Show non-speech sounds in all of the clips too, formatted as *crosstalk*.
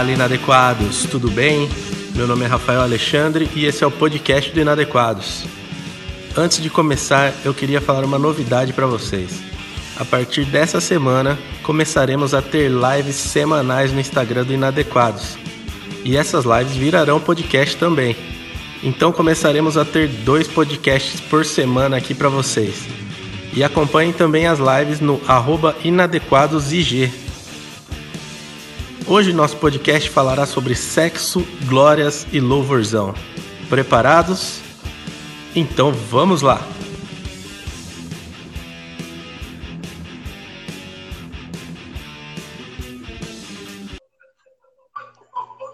Fala Inadequados, tudo bem? Meu nome é Rafael Alexandre e esse é o podcast do Inadequados. Antes de começar, eu queria falar uma novidade para vocês. A partir dessa semana, começaremos a ter lives semanais no Instagram do Inadequados. E essas lives virarão podcast também. Então começaremos a ter dois podcasts por semana aqui para vocês. E acompanhem também as lives no inadequadosig. Hoje nosso podcast falará sobre sexo, glórias e louvorzão. Preparados? Então vamos lá!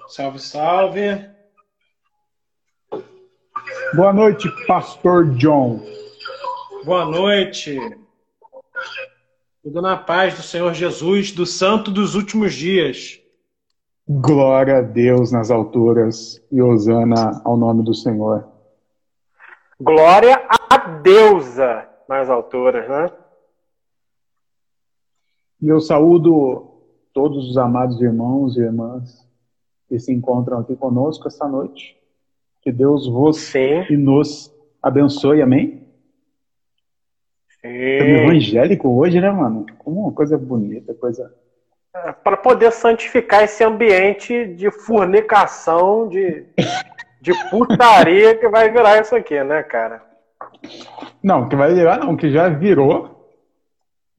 Salve, salve! Boa noite, Pastor John. Boa noite. Tudo na paz do Senhor Jesus, do Santo dos últimos dias. Glória a Deus nas alturas e hosana ao nome do Senhor. Glória a deusa nas alturas, né? E eu saúdo todos os amados irmãos e irmãs que se encontram aqui conosco esta noite. Que Deus vos Sim. e nos abençoe, amém? Sim. evangélico hoje, né, mano? Como uma coisa bonita, coisa. Para poder santificar esse ambiente de fornicação, de, *laughs* de putaria que vai virar isso aqui, né, cara? Não, que vai virar, não, que já virou.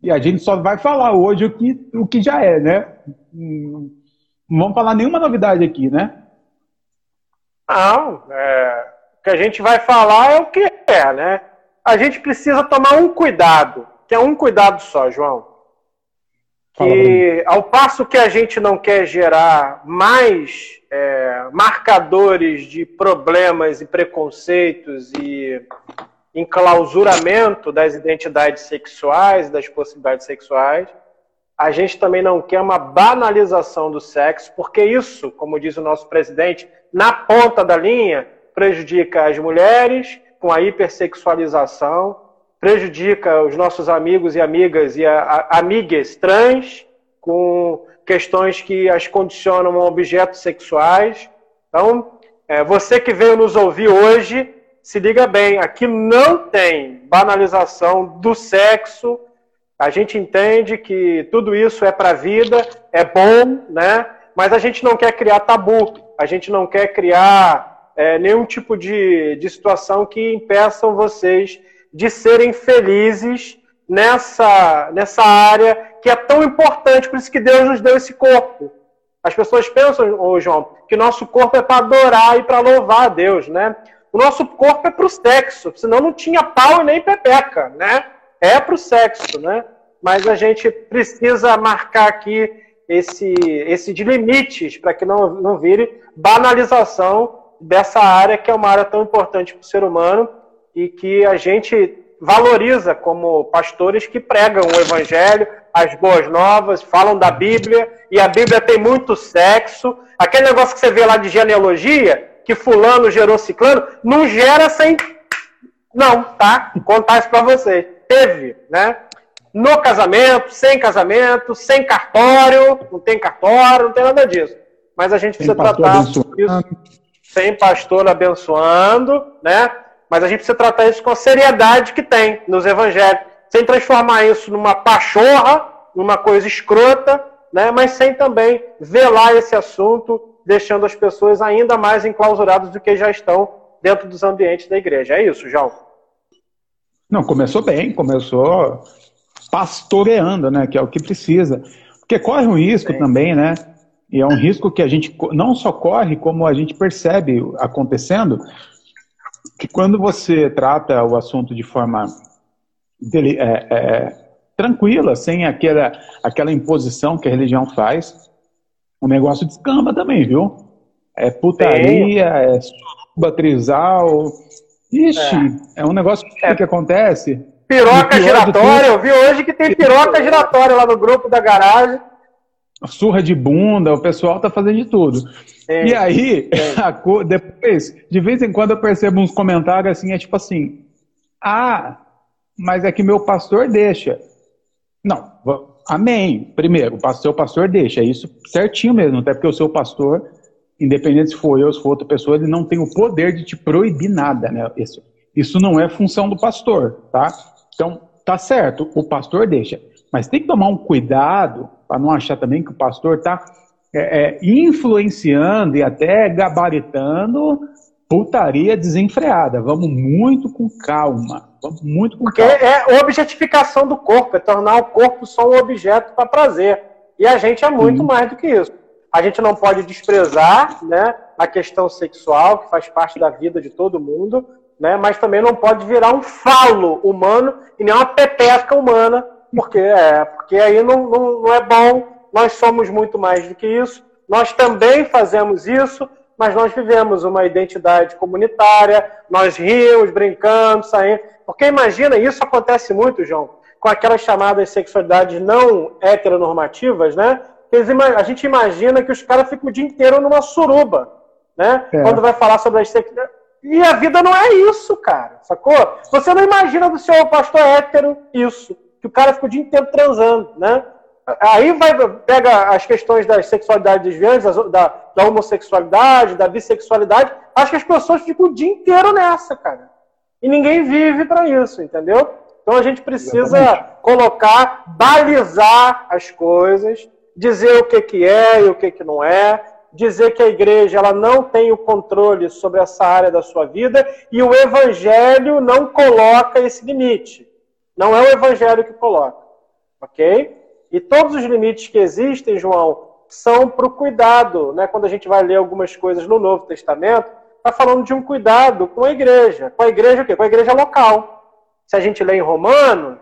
E a gente só vai falar hoje o que, o que já é, né? Hum, Não vamos falar nenhuma novidade aqui, né? Não, é, o que a gente vai falar é o que é, né? A gente precisa tomar um cuidado, que é um cuidado só, João. Que ao passo que a gente não quer gerar mais é, marcadores de problemas e preconceitos e enclausuramento das identidades sexuais, das possibilidades sexuais, a gente também não quer uma banalização do sexo, porque isso, como diz o nosso presidente, na ponta da linha, prejudica as mulheres com a hipersexualização, prejudica os nossos amigos e amigas e a, a, amigas trans com questões que as condicionam a objetos sexuais. Então, é, você que veio nos ouvir hoje, se liga bem, aqui não tem banalização do sexo. A gente entende que tudo isso é para a vida, é bom, né? Mas a gente não quer criar tabu, a gente não quer criar é, nenhum tipo de, de situação que impeçam vocês de serem felizes nessa, nessa área que é tão importante, por isso que Deus nos deu esse corpo. As pessoas pensam, ô João, que nosso corpo é para adorar e para louvar a Deus, né? O nosso corpo é para o sexo, senão não tinha pau e nem pepeca, né? É para o sexo, né? Mas a gente precisa marcar aqui esse, esse de limites para que não, não vire banalização dessa área que é uma área tão importante para o ser humano e que a gente valoriza como pastores que pregam o evangelho, as boas novas, falam da Bíblia, e a Bíblia tem muito sexo. Aquele negócio que você vê lá de genealogia, que fulano gerou ciclano, não gera sem. Não, tá? Contar isso para vocês. Teve, né? No casamento, sem casamento, sem cartório, não tem cartório, não tem nada disso. Mas a gente Tem precisa tratar isso sem pastor abençoando, né? Mas a gente precisa tratar isso com a seriedade que tem nos evangelhos, sem transformar isso numa pachorra, numa coisa escrota, né? Mas sem também velar esse assunto, deixando as pessoas ainda mais enclausuradas do que já estão dentro dos ambientes da igreja. É isso, João. Não, começou bem, começou pastoreando, né? Que é o que precisa. Porque corre um risco Sim. também, né? E é um risco que a gente não só corre, como a gente percebe acontecendo, que quando você trata o assunto de forma dele- é, é, tranquila, sem aquela, aquela imposição que a religião faz, o negócio descamba também, viu? É putaria, é suruba, trisal. Ixi, é, um negócio que, É. que acontece. Piroca giratória, eu vi hoje que tem piroca giratória lá no grupo da garagem. Surra de bunda, o pessoal tá fazendo de tudo. Sim. E aí, *laughs* a co- depois, de vez em quando eu percebo uns comentários assim, é tipo assim, ah, mas é que meu pastor deixa. Não, amém. Primeiro, o seu pastor deixa, é isso certinho mesmo, até porque o seu pastor, independente se for eu ou se for outra pessoa, ele não tem o poder de te proibir nada, né? Isso, isso não é função do pastor, tá? Então, tá certo, o pastor deixa. Mas tem que tomar um cuidado para não achar também que o pastor está é, é, influenciando e até gabaritando putaria desenfreada. Vamos muito com calma. Vamos muito com Porque calma. é objetificação do corpo, é tornar o corpo só um objeto para prazer. E a gente é muito Sim. mais do que isso. A gente não pode desprezar né, a questão sexual, que faz parte da vida de todo mundo, né, mas também não pode virar um falo humano e nem uma pepeca humana, porque, é, porque aí não, não, não é bom. Nós somos muito mais do que isso. Nós também fazemos isso, mas nós vivemos uma identidade comunitária, nós rimos, brincamos, saímos. Porque imagina, isso acontece muito, João, com aquelas chamadas sexualidades não heteronormativas, né? A gente imagina que os caras ficam o dia inteiro numa suruba, né? É. Quando vai falar sobre as sexualidades. E a vida não é isso, cara, sacou? Você não imagina do seu pastor hétero isso, que o cara fica o dia inteiro transando, né? Aí vai, pega as questões das sexualidades desviantes, da, da homossexualidade, da bissexualidade. Acho que as pessoas ficam o dia inteiro nessa, cara. E ninguém vive para isso, entendeu? Então a gente precisa Exatamente. colocar, balizar as coisas, dizer o que, que é e o que, que não é, dizer que a igreja ela não tem o controle sobre essa área da sua vida e o evangelho não coloca esse limite. Não é o evangelho que coloca. Ok? E todos os limites que existem, João, são para o cuidado. Né? Quando a gente vai ler algumas coisas no Novo Testamento, está falando de um cuidado com a igreja. Com a igreja o quê? Com a igreja local. Se a gente lê em Romanos,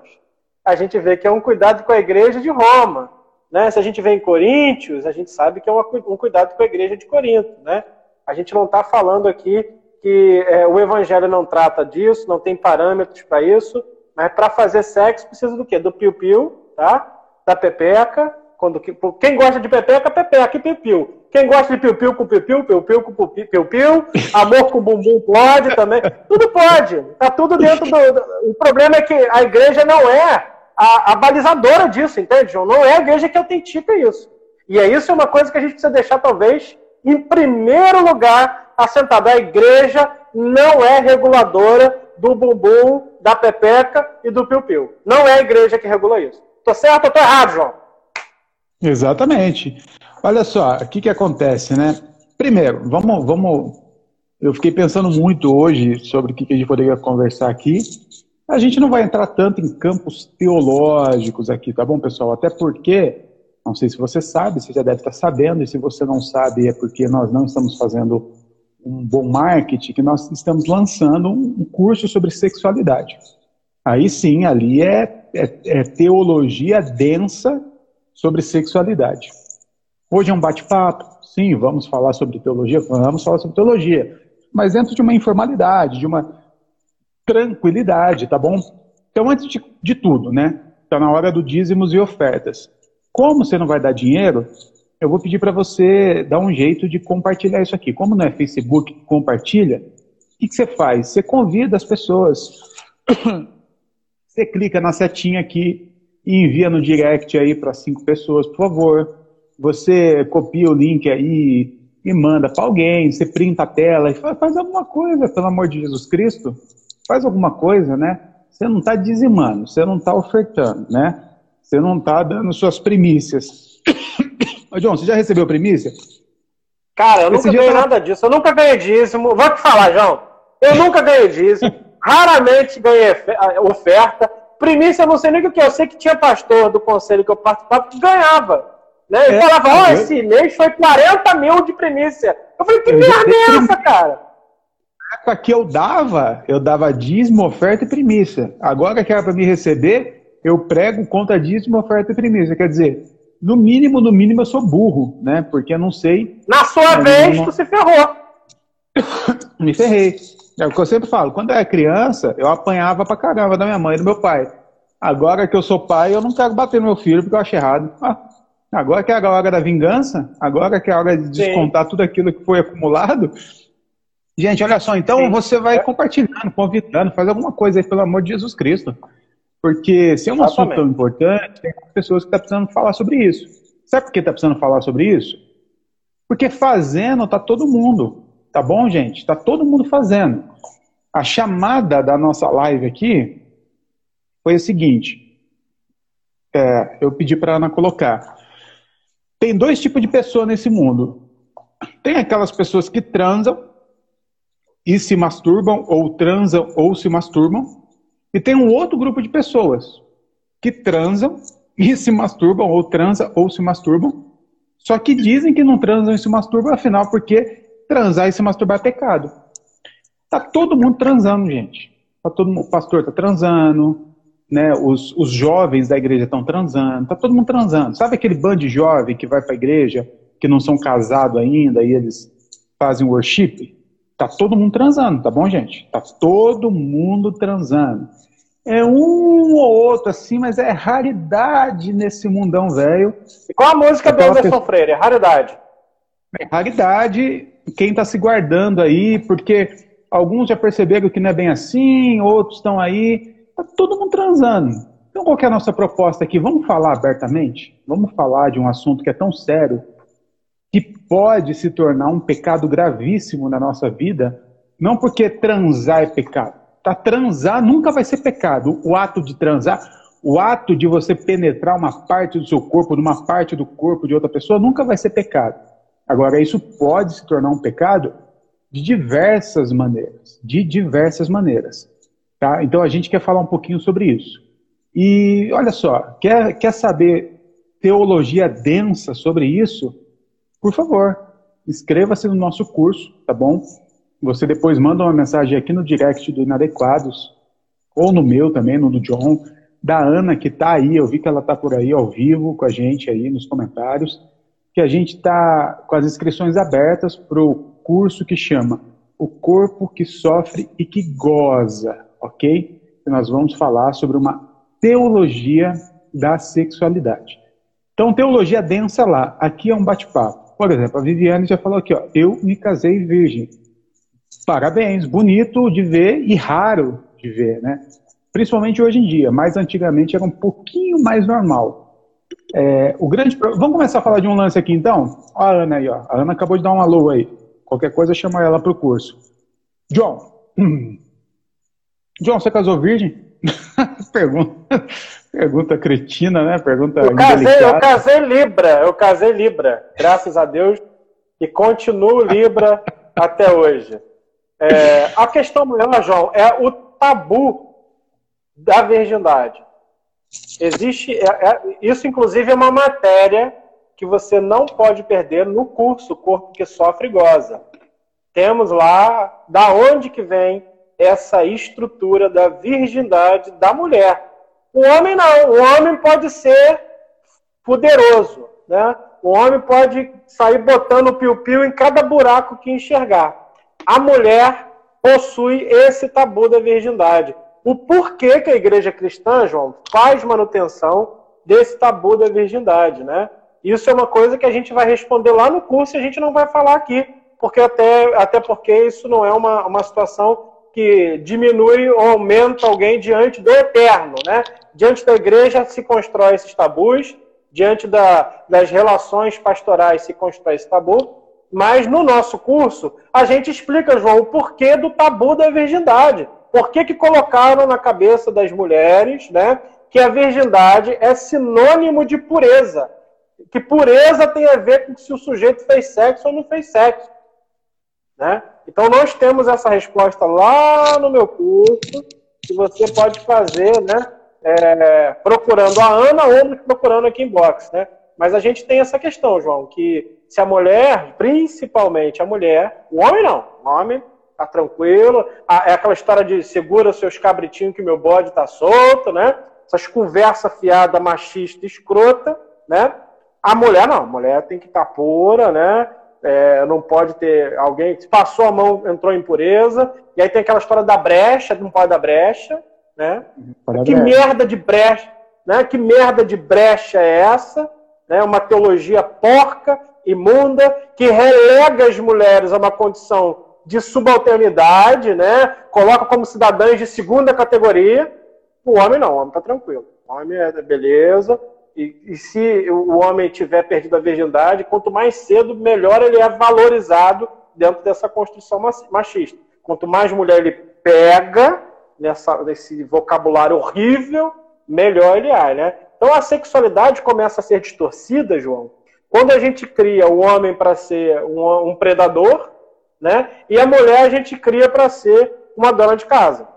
a gente vê que é um cuidado com a igreja de Roma. Né? Se a gente vê em Coríntios, a gente sabe que é um cuidado com a igreja de Corinto. Né? A gente não está falando aqui que é, o evangelho não trata disso, não tem parâmetros para isso, mas para fazer sexo precisa do quê? Do piu-piu, tá? da pepeca. Quando, quem gosta de pepeca, pepeca e piu-piu. Quem gosta de piu-piu com piu-piu, piu-piu com piu-piu, amor com bumbum pode também. Tudo pode. Tá tudo dentro do. O problema é que a igreja não é a, a balizadora disso, entende, João? Não é a igreja que autentica isso. E é isso é uma coisa que a gente precisa deixar, talvez, em primeiro lugar, assentado. A igreja não é reguladora do bumbum, da pepeca e do piu-piu. Não é a igreja que regula isso. Tô certo ou tô errado, João? Exatamente. Olha só, o que, que acontece, né? Primeiro, vamos, vamos. Eu fiquei pensando muito hoje sobre o que, que a gente poderia conversar aqui. A gente não vai entrar tanto em campos teológicos aqui, tá bom, pessoal? Até porque, não sei se você sabe, você já deve estar sabendo, e se você não sabe é porque nós não estamos fazendo um bom marketing, que nós estamos lançando um curso sobre sexualidade. Aí sim, ali é é, é teologia densa sobre sexualidade. Hoje é um bate-papo, sim, vamos falar sobre teologia, vamos falar sobre teologia, mas dentro de uma informalidade, de uma tranquilidade, tá bom? Então, antes de, de tudo, né? Está na hora do dízimos e ofertas. Como você não vai dar dinheiro, eu vou pedir para você dar um jeito de compartilhar isso aqui. Como não é Facebook compartilha, o que, que você faz? Você convida as pessoas *coughs* você clica na setinha aqui e envia no direct aí para cinco pessoas, por favor. Você copia o link aí e manda para alguém, você printa a tela e faz, faz, alguma coisa, pelo amor de Jesus Cristo. Faz alguma coisa, né? Você não está dizimando, você não está ofertando, né? Você não está dando suas primícias. Ô, John, você já recebeu primícia? Cara, eu Esse nunca ganhei nada disso. Eu nunca ganhei dízimo. Vou te falar, João. Eu nunca ganhei dízimo. Raramente ganhei oferta. Primícia, eu não sei nem o que é. Eu sei que tinha pastor do conselho que eu participava que ganhava. Né? Ele é, falava, ó, oh, esse mês foi 40 mil de primícia. Eu falei, que eu merda é essa, cara? Na época que eu dava, eu dava dízimo, oferta e primícia. Agora que era para me receber, eu prego contra dízimo, oferta e primícia. Quer dizer, no mínimo, no mínimo eu sou burro, né? Porque eu não sei. Na sua vez, não... tu se ferrou. *coughs* me ferrei. É o que eu sempre falo. Quando eu era criança, eu apanhava pra caramba da minha mãe e do meu pai. Agora que eu sou pai, eu não quero bater no meu filho porque eu acho errado. Ah, agora que é a hora da vingança, agora que é a hora de descontar Sim. tudo aquilo que foi acumulado. Gente, olha só, então Sim. você vai compartilhando, convidando, faz alguma coisa aí, pelo amor de Jesus Cristo. Porque se é um Exatamente. assunto tão importante, tem pessoas que estão tá precisando falar sobre isso. Sabe por que está precisando falar sobre isso? Porque fazendo está todo mundo. Tá bom, gente? Está todo mundo fazendo. A chamada da nossa live aqui foi a seguinte. É, eu pedi para a Ana colocar. Tem dois tipos de pessoa nesse mundo. Tem aquelas pessoas que transam e se masturbam, ou transam ou se masturbam. E tem um outro grupo de pessoas que transam e se masturbam, ou transam ou se masturbam. Só que dizem que não transam e se masturbam, afinal, porque transar e se masturbar é pecado. Tá todo mundo transando, gente. Tá todo mundo, o pastor tá transando, né? Os, os jovens da igreja estão transando, tá todo mundo transando. Sabe aquele bando de jovem que vai para a igreja, que não são casados ainda, e eles fazem worship? Tá todo mundo transando, tá bom, gente? Tá todo mundo transando. É um ou outro assim, mas é raridade nesse mundão velho. E qual a música do Anderson pessoa... Freire? É raridade. É raridade. Quem tá se guardando aí, porque alguns já perceberam que não é bem assim, outros estão aí. Tá todo mundo transando. Então, qual é a nossa proposta aqui? Vamos falar abertamente? Vamos falar de um assunto que é tão sério que pode se tornar um pecado gravíssimo na nossa vida, não porque transar é pecado. Tá, transar nunca vai ser pecado. O ato de transar, o ato de você penetrar uma parte do seu corpo, numa parte do corpo de outra pessoa, nunca vai ser pecado. Agora, isso pode se tornar um pecado de diversas maneiras. De diversas maneiras. Tá? Então, a gente quer falar um pouquinho sobre isso. E olha só, quer, quer saber teologia densa sobre isso? por favor, inscreva-se no nosso curso, tá bom? Você depois manda uma mensagem aqui no direct do Inadequados, ou no meu também, no do John, da Ana, que está aí, eu vi que ela está por aí ao vivo com a gente aí nos comentários, que a gente está com as inscrições abertas para o curso que chama O Corpo que Sofre e que Goza, ok? E nós vamos falar sobre uma teologia da sexualidade. Então, teologia densa lá, aqui é um bate-papo. Por exemplo, a Viviane já falou aqui, ó, eu me casei virgem. Parabéns, bonito de ver e raro de ver, né? Principalmente hoje em dia, mas antigamente era um pouquinho mais normal. É, o grande Vamos começar a falar de um lance aqui então? Ó a Ana aí, ó. A Ana acabou de dar um alô aí. Qualquer coisa chama ela para o curso. John. *clears throat* John, você casou virgem? *laughs* Pergunta. Pergunta cretina, né? Pergunta eu casei, eu casei Libra, eu casei Libra, graças a Deus, e continuo Libra *laughs* até hoje. É, a questão maior, João, é o tabu da virgindade. Existe, é, é, isso inclusive é uma matéria que você não pode perder no curso Corpo que Sofre e Goza. Temos lá da onde que vem essa estrutura da virgindade da mulher. O homem não. O homem pode ser poderoso, né? O homem pode sair botando o piu-piu em cada buraco que enxergar. A mulher possui esse tabu da virgindade. O porquê que a igreja cristã, João, faz manutenção desse tabu da virgindade, né? Isso é uma coisa que a gente vai responder lá no curso e a gente não vai falar aqui, porque até, até porque isso não é uma, uma situação que diminui ou aumenta alguém diante do eterno, né? Diante da igreja se constrói esses tabus, diante da, das relações pastorais se constrói esse tabu, mas no nosso curso a gente explica, João, o porquê do tabu da virgindade. Por que, que colocaram na cabeça das mulheres, né, que a virgindade é sinônimo de pureza? Que pureza tem a ver com se o sujeito fez sexo ou não fez sexo, né? Então, nós temos essa resposta lá no meu curso, que você pode fazer, né? É, procurando a Ana ou procurando aqui em box, né? Mas a gente tem essa questão, João, que se a mulher, principalmente a mulher, o homem não, o homem tá tranquilo, é aquela história de segura seus cabritinhos que meu bode tá solto, né? Essas conversa fiada machista escrota, né? A mulher não, a mulher tem que estar tá pura, né? é, não pode ter alguém que passou a mão, entrou em impureza, e aí tem aquela história da brecha, não pode dar brecha, né? que brecha. merda de brecha, né? Que merda de brecha é essa? Né? Uma teologia porca, imunda, que relega as mulheres a uma condição de subalternidade, né? Coloca como cidadãs de segunda categoria, O homem não, o homem está tranquilo. O homem é beleza, e, e, se o homem tiver perdido a virgindade, quanto mais cedo, melhor ele é valorizado dentro dessa construção machista. Quanto mais mulher ele pega nessa, nesse vocabulário horrível, melhor ele é, né? Então a sexualidade começa a ser distorcida, João, quando a gente cria o homem para ser um, um, predador, né? E a mulher a gente cria para ser uma dona de casa.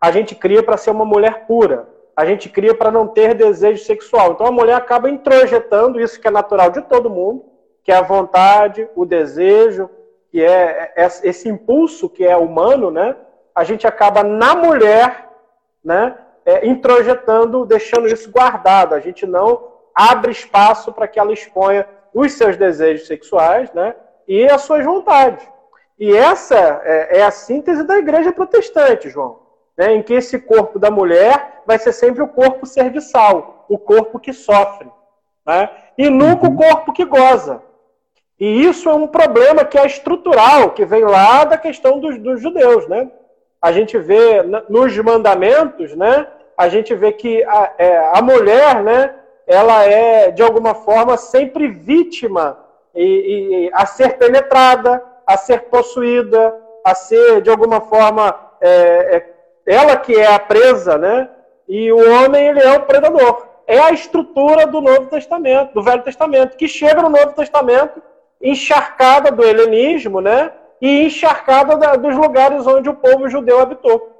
A gente cria para ser uma mulher pura. A gente cria para não ter desejo sexual. Então a mulher acaba introjetando isso que é natural de todo mundo, que é a vontade, o desejo, que é, esse impulso que é humano, né? A gente acaba na mulher, né? É, introjetando, deixando isso guardado. A gente não abre espaço para que ela exponha os seus desejos sexuais, né? E as suas vontades. E essa é, é a síntese da igreja protestante, João, né? Em que esse corpo da mulher vai ser sempre o corpo serviçal, o corpo que sofre, né? E nunca o uhum. corpo que goza. E isso é um problema que é estrutural, que vem lá da questão dos, dos judeus, né? A gente vê nos mandamentos, né? A gente vê que a, é, a mulher, né? Ela é, de alguma forma, sempre vítima e, e, a ser penetrada, a ser possuída, a ser, de alguma forma, é, é, ela que é a presa, né? E o homem, ele é o predador. É a estrutura do Novo Testamento, do Velho Testamento, que chega no Novo Testamento encharcada do helenismo, né? E encharcada da, dos lugares onde o povo judeu habitou.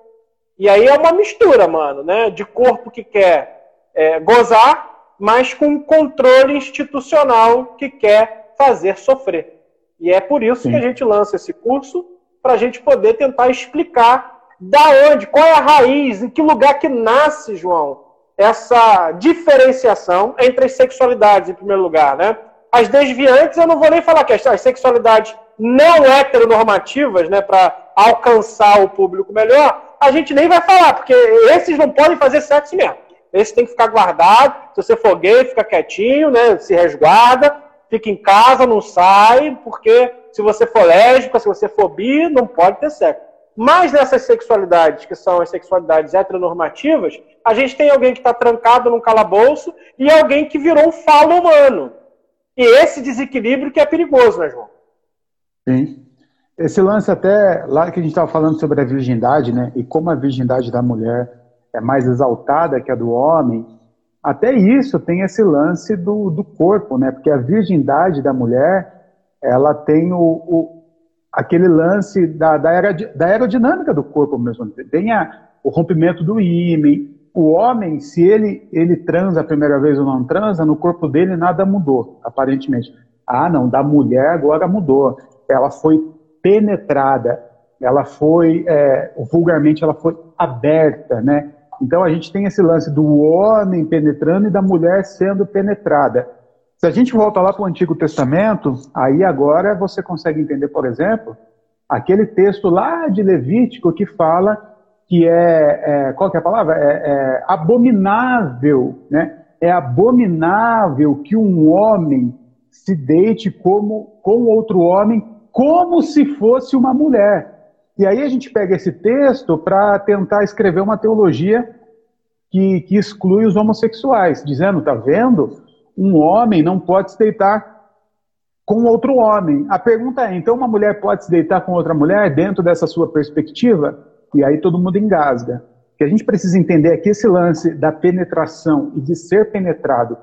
E aí é uma mistura, mano, né? De corpo que quer é, gozar, mas com controle institucional que quer fazer sofrer. E é por isso Sim. que a gente lança esse curso para a gente poder tentar explicar da onde, qual é a raiz, em que lugar que nasce, João, essa diferenciação entre as sexualidades, em primeiro lugar, né? As desviantes, eu não vou nem falar que as sexualidades não heteronormativas, né, para alcançar o público melhor, a gente nem vai falar, porque esses não podem fazer sexo mesmo. Esse tem que ficar guardado. Se você for gay, fica quietinho, né, se resguarda, fica em casa, não sai, porque se você for lésbica, se você for bi, não pode ter sexo. Mas nessas sexualidades, que são as sexualidades heteronormativas, a gente tem alguém que está trancado num calabouço e alguém que virou um falo humano. E esse desequilíbrio que é perigoso, né, João? Sim. Esse lance até, lá que a gente estava falando sobre a virgindade, né, e como a virgindade da mulher é mais exaltada que a do homem, até isso tem esse lance do, do corpo, né, porque a virgindade da mulher, ela tem o, o aquele lance da, da, da aerodinâmica do corpo mesmo, tem a, o rompimento do ímen, o homem, se ele, ele transa a primeira vez ou não transa, no corpo dele nada mudou, aparentemente. Ah, não, da mulher agora mudou. Ela foi penetrada, ela foi, é, vulgarmente, ela foi aberta, né? Então a gente tem esse lance do homem penetrando e da mulher sendo penetrada. Se a gente volta lá para o Antigo Testamento, aí agora você consegue entender, por exemplo, aquele texto lá de Levítico que fala que é, é qual que é a palavra? É, é, abominável, né? É abominável que um homem se deite como, com outro homem como se fosse uma mulher. E aí a gente pega esse texto para tentar escrever uma teologia que, que exclui os homossexuais, dizendo, tá vendo? Um homem não pode se deitar com outro homem. A pergunta é, então uma mulher pode se deitar com outra mulher dentro dessa sua perspectiva? E aí todo mundo engasga. O que a gente precisa entender é que esse lance da penetração e de ser penetrado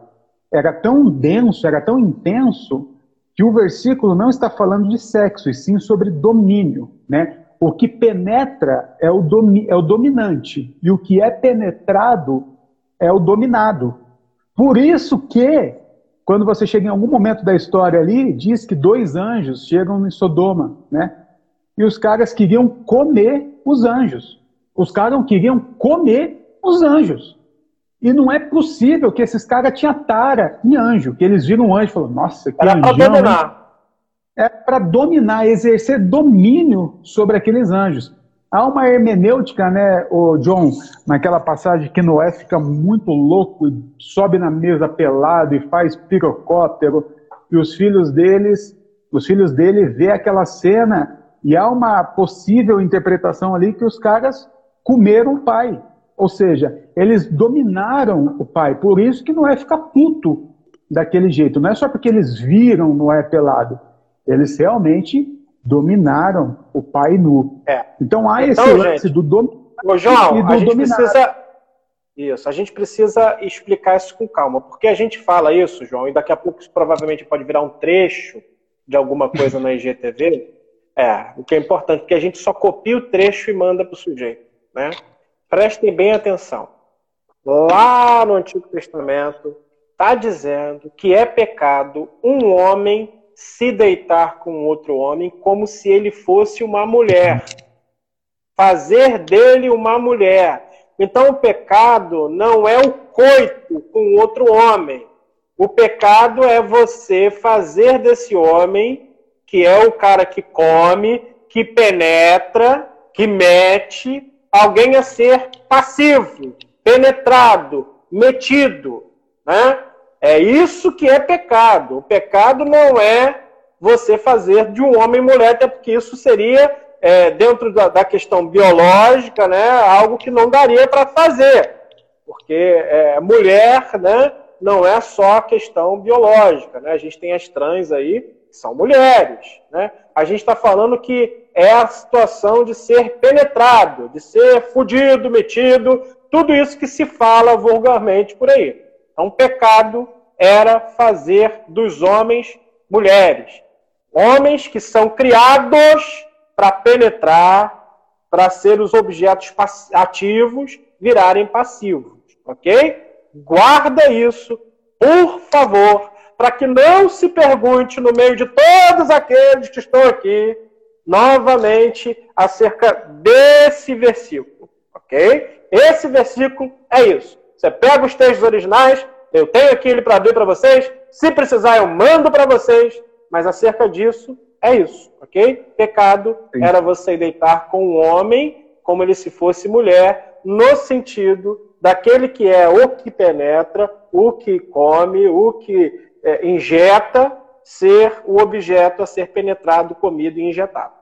era tão denso, era tão intenso, que o versículo não está falando de sexo, e sim sobre domínio. Né? O que penetra é o, domi é o dominante, e o que é penetrado é o dominado. Por isso que, quando você chega em algum momento da história ali, diz que dois anjos chegam em Sodoma, né? E os caras queriam comer os anjos. Os caras queriam comer os anjos. E não é possível que esses caras tinham tara em anjo, que eles viram um anjo e falaram, nossa, que Era para dominar. É para dominar, exercer domínio sobre aqueles anjos. Há uma hermenêutica, né, o John, naquela passagem que Noé fica muito louco e sobe na mesa pelado e faz pirocóptero, e os filhos deles, os filhos dele vê aquela cena e há uma possível interpretação ali que os caras comeram o pai. Ou seja, eles dominaram o pai. Por isso que Noé fica puto daquele jeito. Não é só porque eles viram Noé pelado. Eles realmente dominaram o pai nu. É. Então há esse Então, lance gente, do dominado Ô, João, e do a gente dominado. precisa. Isso, a gente precisa explicar isso com calma, porque a gente fala isso, João, e daqui a pouco isso provavelmente pode virar um trecho de alguma coisa na IGTV. É, o que é importante, porque a gente só copia o trecho e manda para o sujeito. Né? Prestem bem atenção. Lá no Antigo Testamento, está dizendo que é pecado um homem se deitar com outro homem como se ele fosse uma mulher. Fazer dele uma mulher. Então o pecado não é o coito com outro homem. O pecado é você fazer desse homem, que é o cara que come, que penetra, que mete, alguém a ser passivo, penetrado, metido. Né? É isso que é pecado. O pecado não é você fazer de um homem mulher, até porque isso seria, é, dentro da, da, questão biológica, né, algo que não daria para fazer. Porque é, mulher né, não é só a questão biológica. Né? A gente tem as trans aí, que são mulheres. Né? A gente está falando que é a situação de ser penetrado, de ser fudido, metido, tudo isso que se fala vulgarmente por aí. Então, pecado era fazer dos homens mulheres. Homens que são criados para penetrar, para ser os objetos ativos virarem passivos. Ok? Guarda isso, por favor, para que não se pergunte no meio de todos aqueles que estão aqui, novamente, acerca desse versículo. Ok? Esse versículo é isso. Você pega os textos originais, eu tenho aqui ele para abrir para vocês. Se precisar, eu mando para vocês. Mas acerca disso, é isso, ok? Pecado Sim. era você deitar com um homem como ele se fosse mulher, no sentido daquele que é o que penetra, o que come, o que é, injeta, ser o objeto a ser penetrado, comido e injetado.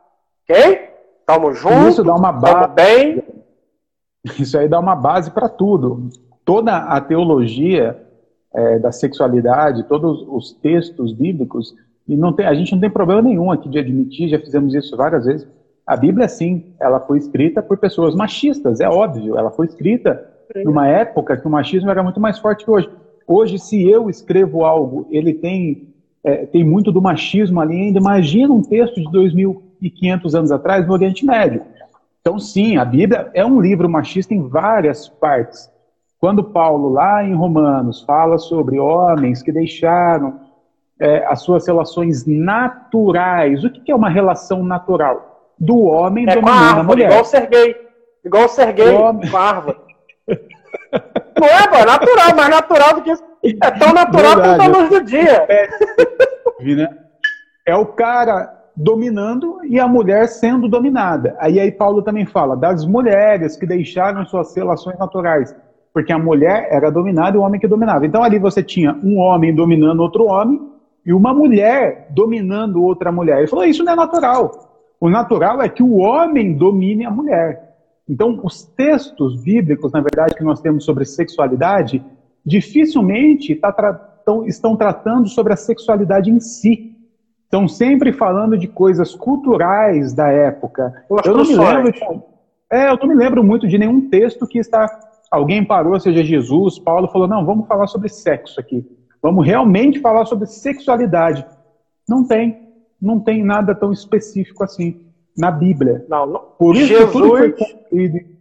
Ok? Tamo juntos. Isso dá uma base. bem. Isso aí dá uma base para tudo. Toda a teologia é, da sexualidade, todos os textos bíblicos, e não tem, a gente não tem problema nenhum aqui de admitir, já fizemos isso várias vezes. A Bíblia, sim, ela foi escrita por pessoas machistas, é óbvio. Ela foi escrita numa época que o machismo era muito mais forte que hoje. Hoje, se eu escrevo algo, ele tem, é, tem muito do machismo ali ainda. Imagina um texto de 2.500 anos atrás no Oriente Médio. Então, sim, a Bíblia é um livro machista em várias partes. Quando Paulo, lá em Romanos, fala sobre homens que deixaram é, as suas relações naturais, o que é uma relação natural? Do homem é dominando a, mulher. Igual o Serguei. Igual o Serguei Homem. com a árvore. *laughs* Não é, pô, é natural, mais natural do que isso. É tão natural Verdade. quanto a luz do dia. né? É o cara dominando e a mulher sendo dominada. Aí, aí Paulo também fala das mulheres que deixaram suas relações naturais, porque a mulher era dominada e o homem que dominava. Então ali você tinha um homem dominando outro homem e uma mulher dominando outra mulher. Ele falou: isso não é natural. O natural é que o homem domine a mulher. Então, os textos bíblicos, na verdade, que nós temos sobre sexualidade, dificilmente tá tra tão, estão tratando sobre a sexualidade em si. Estão sempre falando de coisas culturais da época. Eu não me lembro. De, é, eu não me lembro muito de nenhum texto que está. Alguém parou, seja Jesus, Paulo, falou: não, vamos falar sobre sexo aqui. Vamos realmente falar sobre sexualidade. Não tem. Não tem nada tão específico assim na Bíblia. Não, não. Por isso Jesus... que tudo foi construído.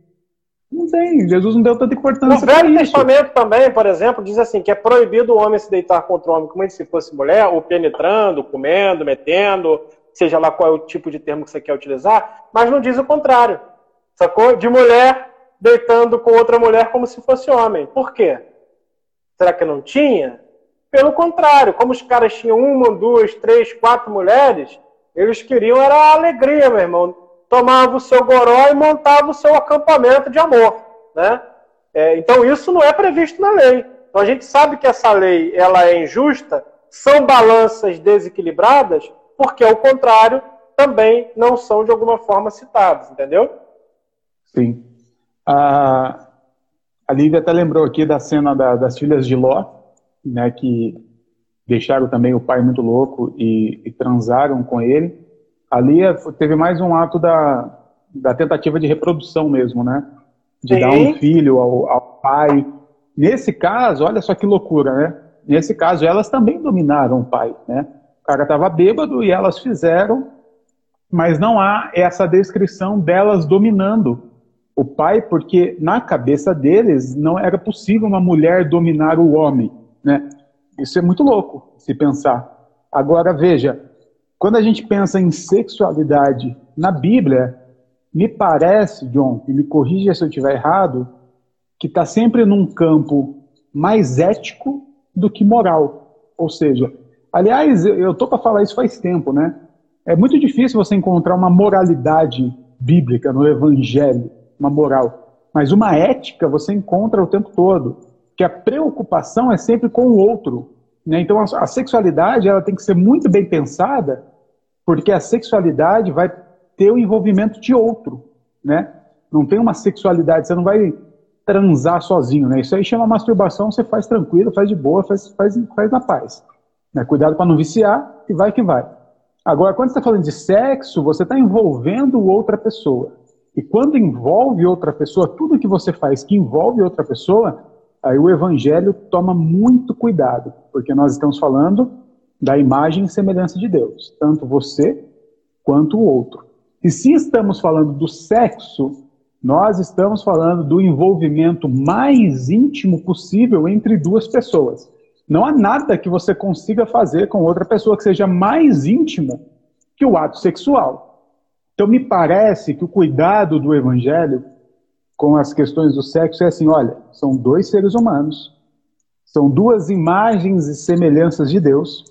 Tem. Jesus não deu tanta importância No para Velho. Testamento também, por exemplo, diz assim que é proibido o homem se deitar contra o homem como se fosse mulher, ou penetrando, comendo, metendo, seja lá qual é o tipo de termo que você quer utilizar, mas não diz o contrário. Sacou? De mulher deitando com outra mulher como se fosse homem. Por quê? Será que não tinha? Pelo contrário, como os caras tinham uma, duas, três, quatro mulheres, eles queriam era a alegria, meu irmão. Tomava o seu goró e montava o seu acampamento de amor, né? É, então isso não é previsto na lei. Então a gente sabe que essa lei ela é injusta, são balanças desequilibradas, porque ao contrário também não são de alguma forma citados, entendeu? Sim. Ah, A Lívia até lembrou aqui da cena da, das filhas de Ló, né, que deixaram também o pai muito louco e, e transaram com ele. Ali é, teve mais um ato da, da tentativa de reprodução mesmo, né? De Sim. dar um filho ao, ao pai. Nesse caso, olha só que loucura, né? Nesse caso, elas também dominaram o pai, né? O cara estava bêbado e elas fizeram, mas não há essa descrição delas dominando o pai, porque na cabeça deles não era possível uma mulher dominar o homem, né? Isso é muito louco se pensar. Agora veja, quando a gente pensa em sexualidade na Bíblia, me parece, John, e me corrija se eu estiver errado, que está sempre num campo mais ético do que moral. Ou seja, aliás, eu estou para falar isso faz tempo, né? É muito difícil você encontrar uma moralidade bíblica no Evangelho, uma moral. Mas uma ética você encontra o tempo todo. Que a preocupação é sempre com o outro. Né? Então a, sexualidade ela tem que ser muito bem pensada, porque a sexualidade vai ter o envolvimento de outro. Né? Não tem uma sexualidade, você não vai transar sozinho, né? Isso aí chama masturbação, você faz tranquilo, faz de boa, faz, faz, faz na paz. Né? Cuidado para não viciar e vai que vai. Agora, quando você está falando de sexo, você está envolvendo outra pessoa. E quando envolve outra pessoa, tudo que você faz que envolve outra pessoa, aí o evangelho toma muito cuidado, porque nós estamos falando da imagem e semelhança de Deus, tanto você quanto o outro. E se estamos falando do sexo, nós estamos falando do envolvimento mais íntimo possível entre duas pessoas. Não há nada que você consiga fazer com outra pessoa que seja mais íntimo que o ato sexual. Então, me parece que o cuidado do evangelho com as questões do sexo é assim: olha, são dois seres humanos, são duas imagens e semelhanças de Deus,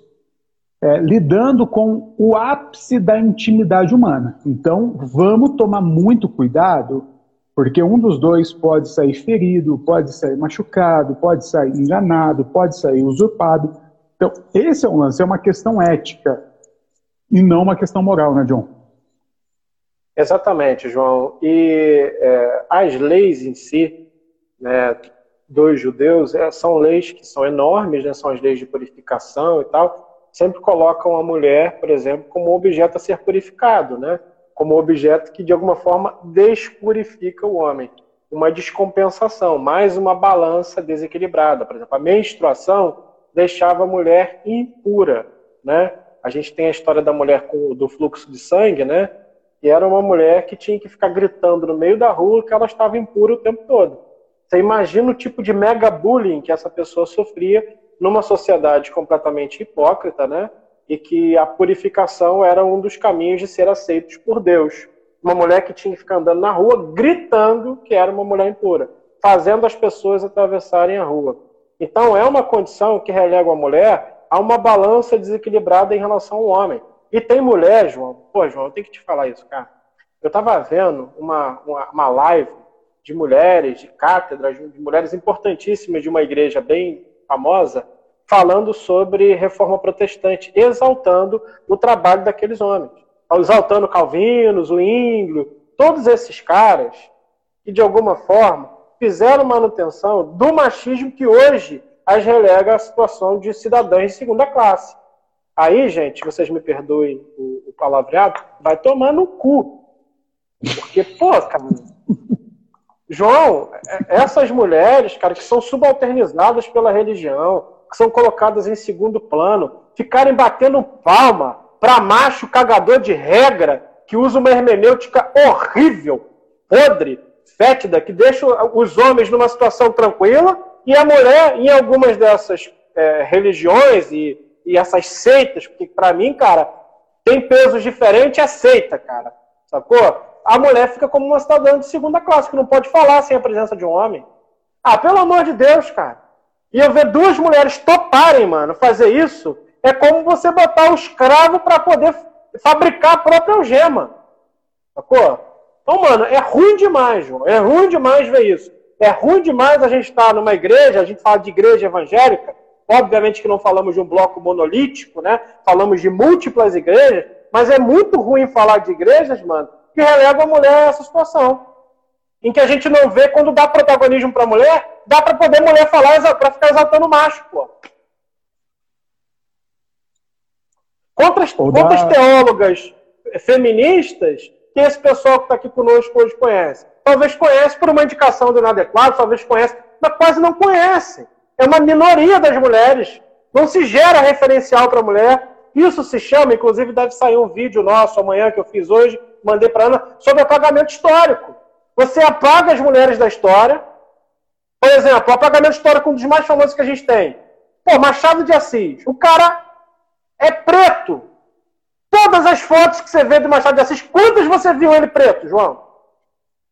é, lidando com o ápice da intimidade humana. Então, vamos tomar muito cuidado porque um dos dois pode sair ferido, pode sair machucado, pode sair enganado, pode sair usurpado. Então, esse é um lance, é uma questão ética e não uma questão moral, né, John? Exatamente, João. E é, as leis em si, né, dos judeus, é, são leis que são enormes, né, são as leis de purificação e tal, sempre colocam a mulher, por exemplo, como objeto a ser purificado, né? como objeto que de alguma forma despurifica o homem. Uma descompensação, mais uma balança desequilibrada. Por exemplo, a menstruação deixava a mulher impura, né? A gente tem a história da mulher com, do fluxo de sangue, né? Que era uma mulher que tinha que ficar gritando no meio da rua que ela estava impura o tempo todo. Você imagina o tipo de mega bullying que essa pessoa sofria numa sociedade completamente hipócrita, né? e que a purificação era um dos caminhos de ser aceitos por Deus. Uma mulher que tinha que ficar andando na rua gritando que era uma mulher impura, fazendo as pessoas atravessarem a rua. Então é uma condição que relega a mulher a uma balança desequilibrada em relação ao homem. E tem mulher, João, pô, João, eu tenho que te falar isso, cara. Eu estava vendo uma, uma, uma live de mulheres, de cátedras, de mulheres importantíssimas de uma igreja bem famosa, falando sobre reforma protestante, exaltando o trabalho daqueles homens. Exaltando Calvinos, o Ínglio, todos esses caras que, de alguma forma, fizeram manutenção do machismo que hoje as relega à situação de cidadãs de segunda classe. Aí, gente, vocês me perdoem o, o palavreado, vai tomar no cu. Porque, pô, cara, João, é, essas mulheres, cara, que são subalternizadas pela religião, que são colocadas em segundo plano, ficarem batendo palma para macho cagador de regra que usa uma hermenêutica horrível, podre, fétida, que deixa os homens numa situação tranquila e a mulher, em algumas dessas é, religiões e, e essas seitas, porque para mim, cara, tem pesos diferentes, aceita, cara, sacou? A mulher fica como uma cidadã de segunda classe, que não pode falar sem a presença de um homem. Ah, pelo amor de Deus, cara. E eu ver duas mulheres toparem, mano, fazer isso, é como você botar um escravo para poder fabricar a própria algema. Sacou? Então, mano, é ruim demais, João. É ruim demais ver isso. É ruim demais a gente estar tá numa igreja, a gente fala de igreja evangélica, obviamente que não falamos de um bloco monolítico, né? Falamos de múltiplas igrejas, mas é muito ruim falar de igrejas, mano, que relegam a mulher a essa situação. em que a gente não vê quando dá protagonismo para a mulher, dá para poder mulher falar para ficar exaltando o macho, pô. Quantas, quantas teólogas feministas que esse pessoal que está aqui conosco hoje conhece? Talvez conhece por uma indicação do inadequado, talvez conhece, mas quase não conhece. É uma minoria das mulheres. Não se gera referencial para a mulher. Isso se chama, inclusive deve sair um vídeo nosso amanhã que eu fiz hoje, mandei para Ana, sobre apagamento histórico. Você apaga as mulheres da história. Por exemplo, o apagamento histórico, um dos mais famosos que a gente tem. Pô, Machado de Assis. O cara é preto. Todas as fotos que você vê do Machado de Assis, quantas você viu ele preto, João?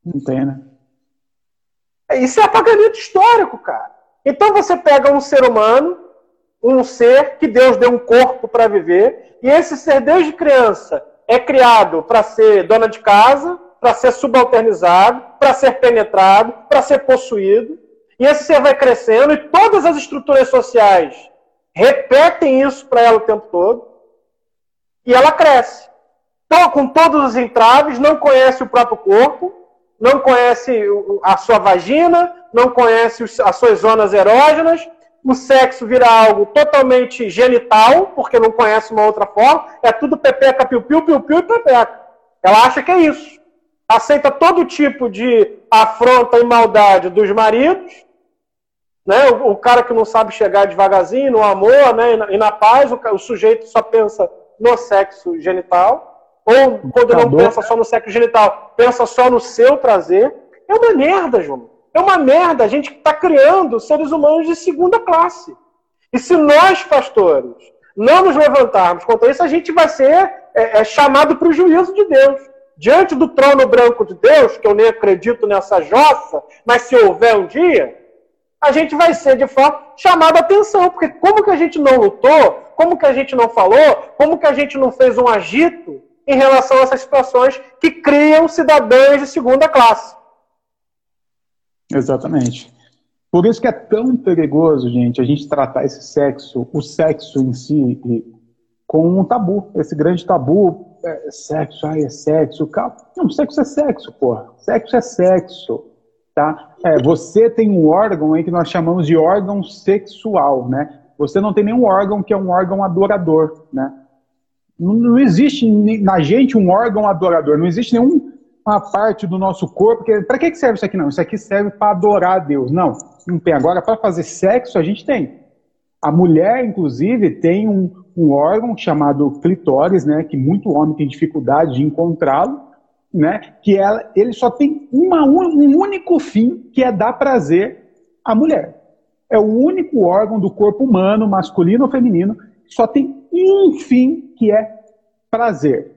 Não tem, né? Isso é apagamento histórico, cara. Então você pega um ser humano, um ser que Deus deu um corpo para viver, e esse ser, desde criança, é criado para ser dona de casa, para ser subalternizado, para ser penetrado, para ser possuído. E esse ser vai crescendo e todas as estruturas sociais repetem isso para ela o tempo todo. E ela cresce. Então, com todos os entraves, não conhece o próprio corpo, não conhece a sua vagina, não conhece as suas zonas erógenas, o sexo vira algo totalmente genital, porque não conhece uma outra forma, é tudo pepeca, piu-piu, piu-piu e pepeca. Ela acha que é isso. Aceita todo tipo de afronta e maldade dos maridos, né? o, o cara que não sabe chegar devagarzinho, no amor né? e, na, e na paz, o, o sujeito só pensa no sexo genital. Ou quando não pensa só no sexo genital, pensa só no seu prazer. É uma merda, João. É uma merda. A gente está criando seres humanos de segunda classe. E se nós, pastores, não nos levantarmos contra isso, a gente vai ser é, é, chamado para o juízo de Deus. Diante do trono branco de Deus, que eu nem acredito nessa jossa, mas se houver um dia, a gente vai ser, de fato, chamado a atenção. Porque como que a gente não lutou? Como que a gente não falou? Como que a gente não fez um agito em relação a essas situações que criam cidadãos de segunda classe. Exatamente. Por isso que é tão perigoso, gente, a gente tratar esse sexo, o sexo em si, com um tabu. Esse grande tabu, é sexo, ai, é sexo. Não, sexo é sexo, porra. Sexo é sexo. Tá? É, você tem um órgão aí que nós chamamos de órgão sexual, né? Você não tem nenhum órgão que é um órgão adorador, né? Não, existe na gente um órgão adorador, não existe nenhuma parte do nosso corpo. Para que serve isso aqui? Não, isso aqui serve para adorar a Deus. Não, não tem. Agora, para fazer sexo, a gente tem. A mulher, inclusive, tem um, um órgão chamado clitóris, né, que muito homem tem dificuldade de encontrá-lo, né, que ela, ele só tem uma, um único fim, que é dar prazer à mulher. É o único órgão do corpo humano, masculino ou feminino, que só tem um fim que é prazer.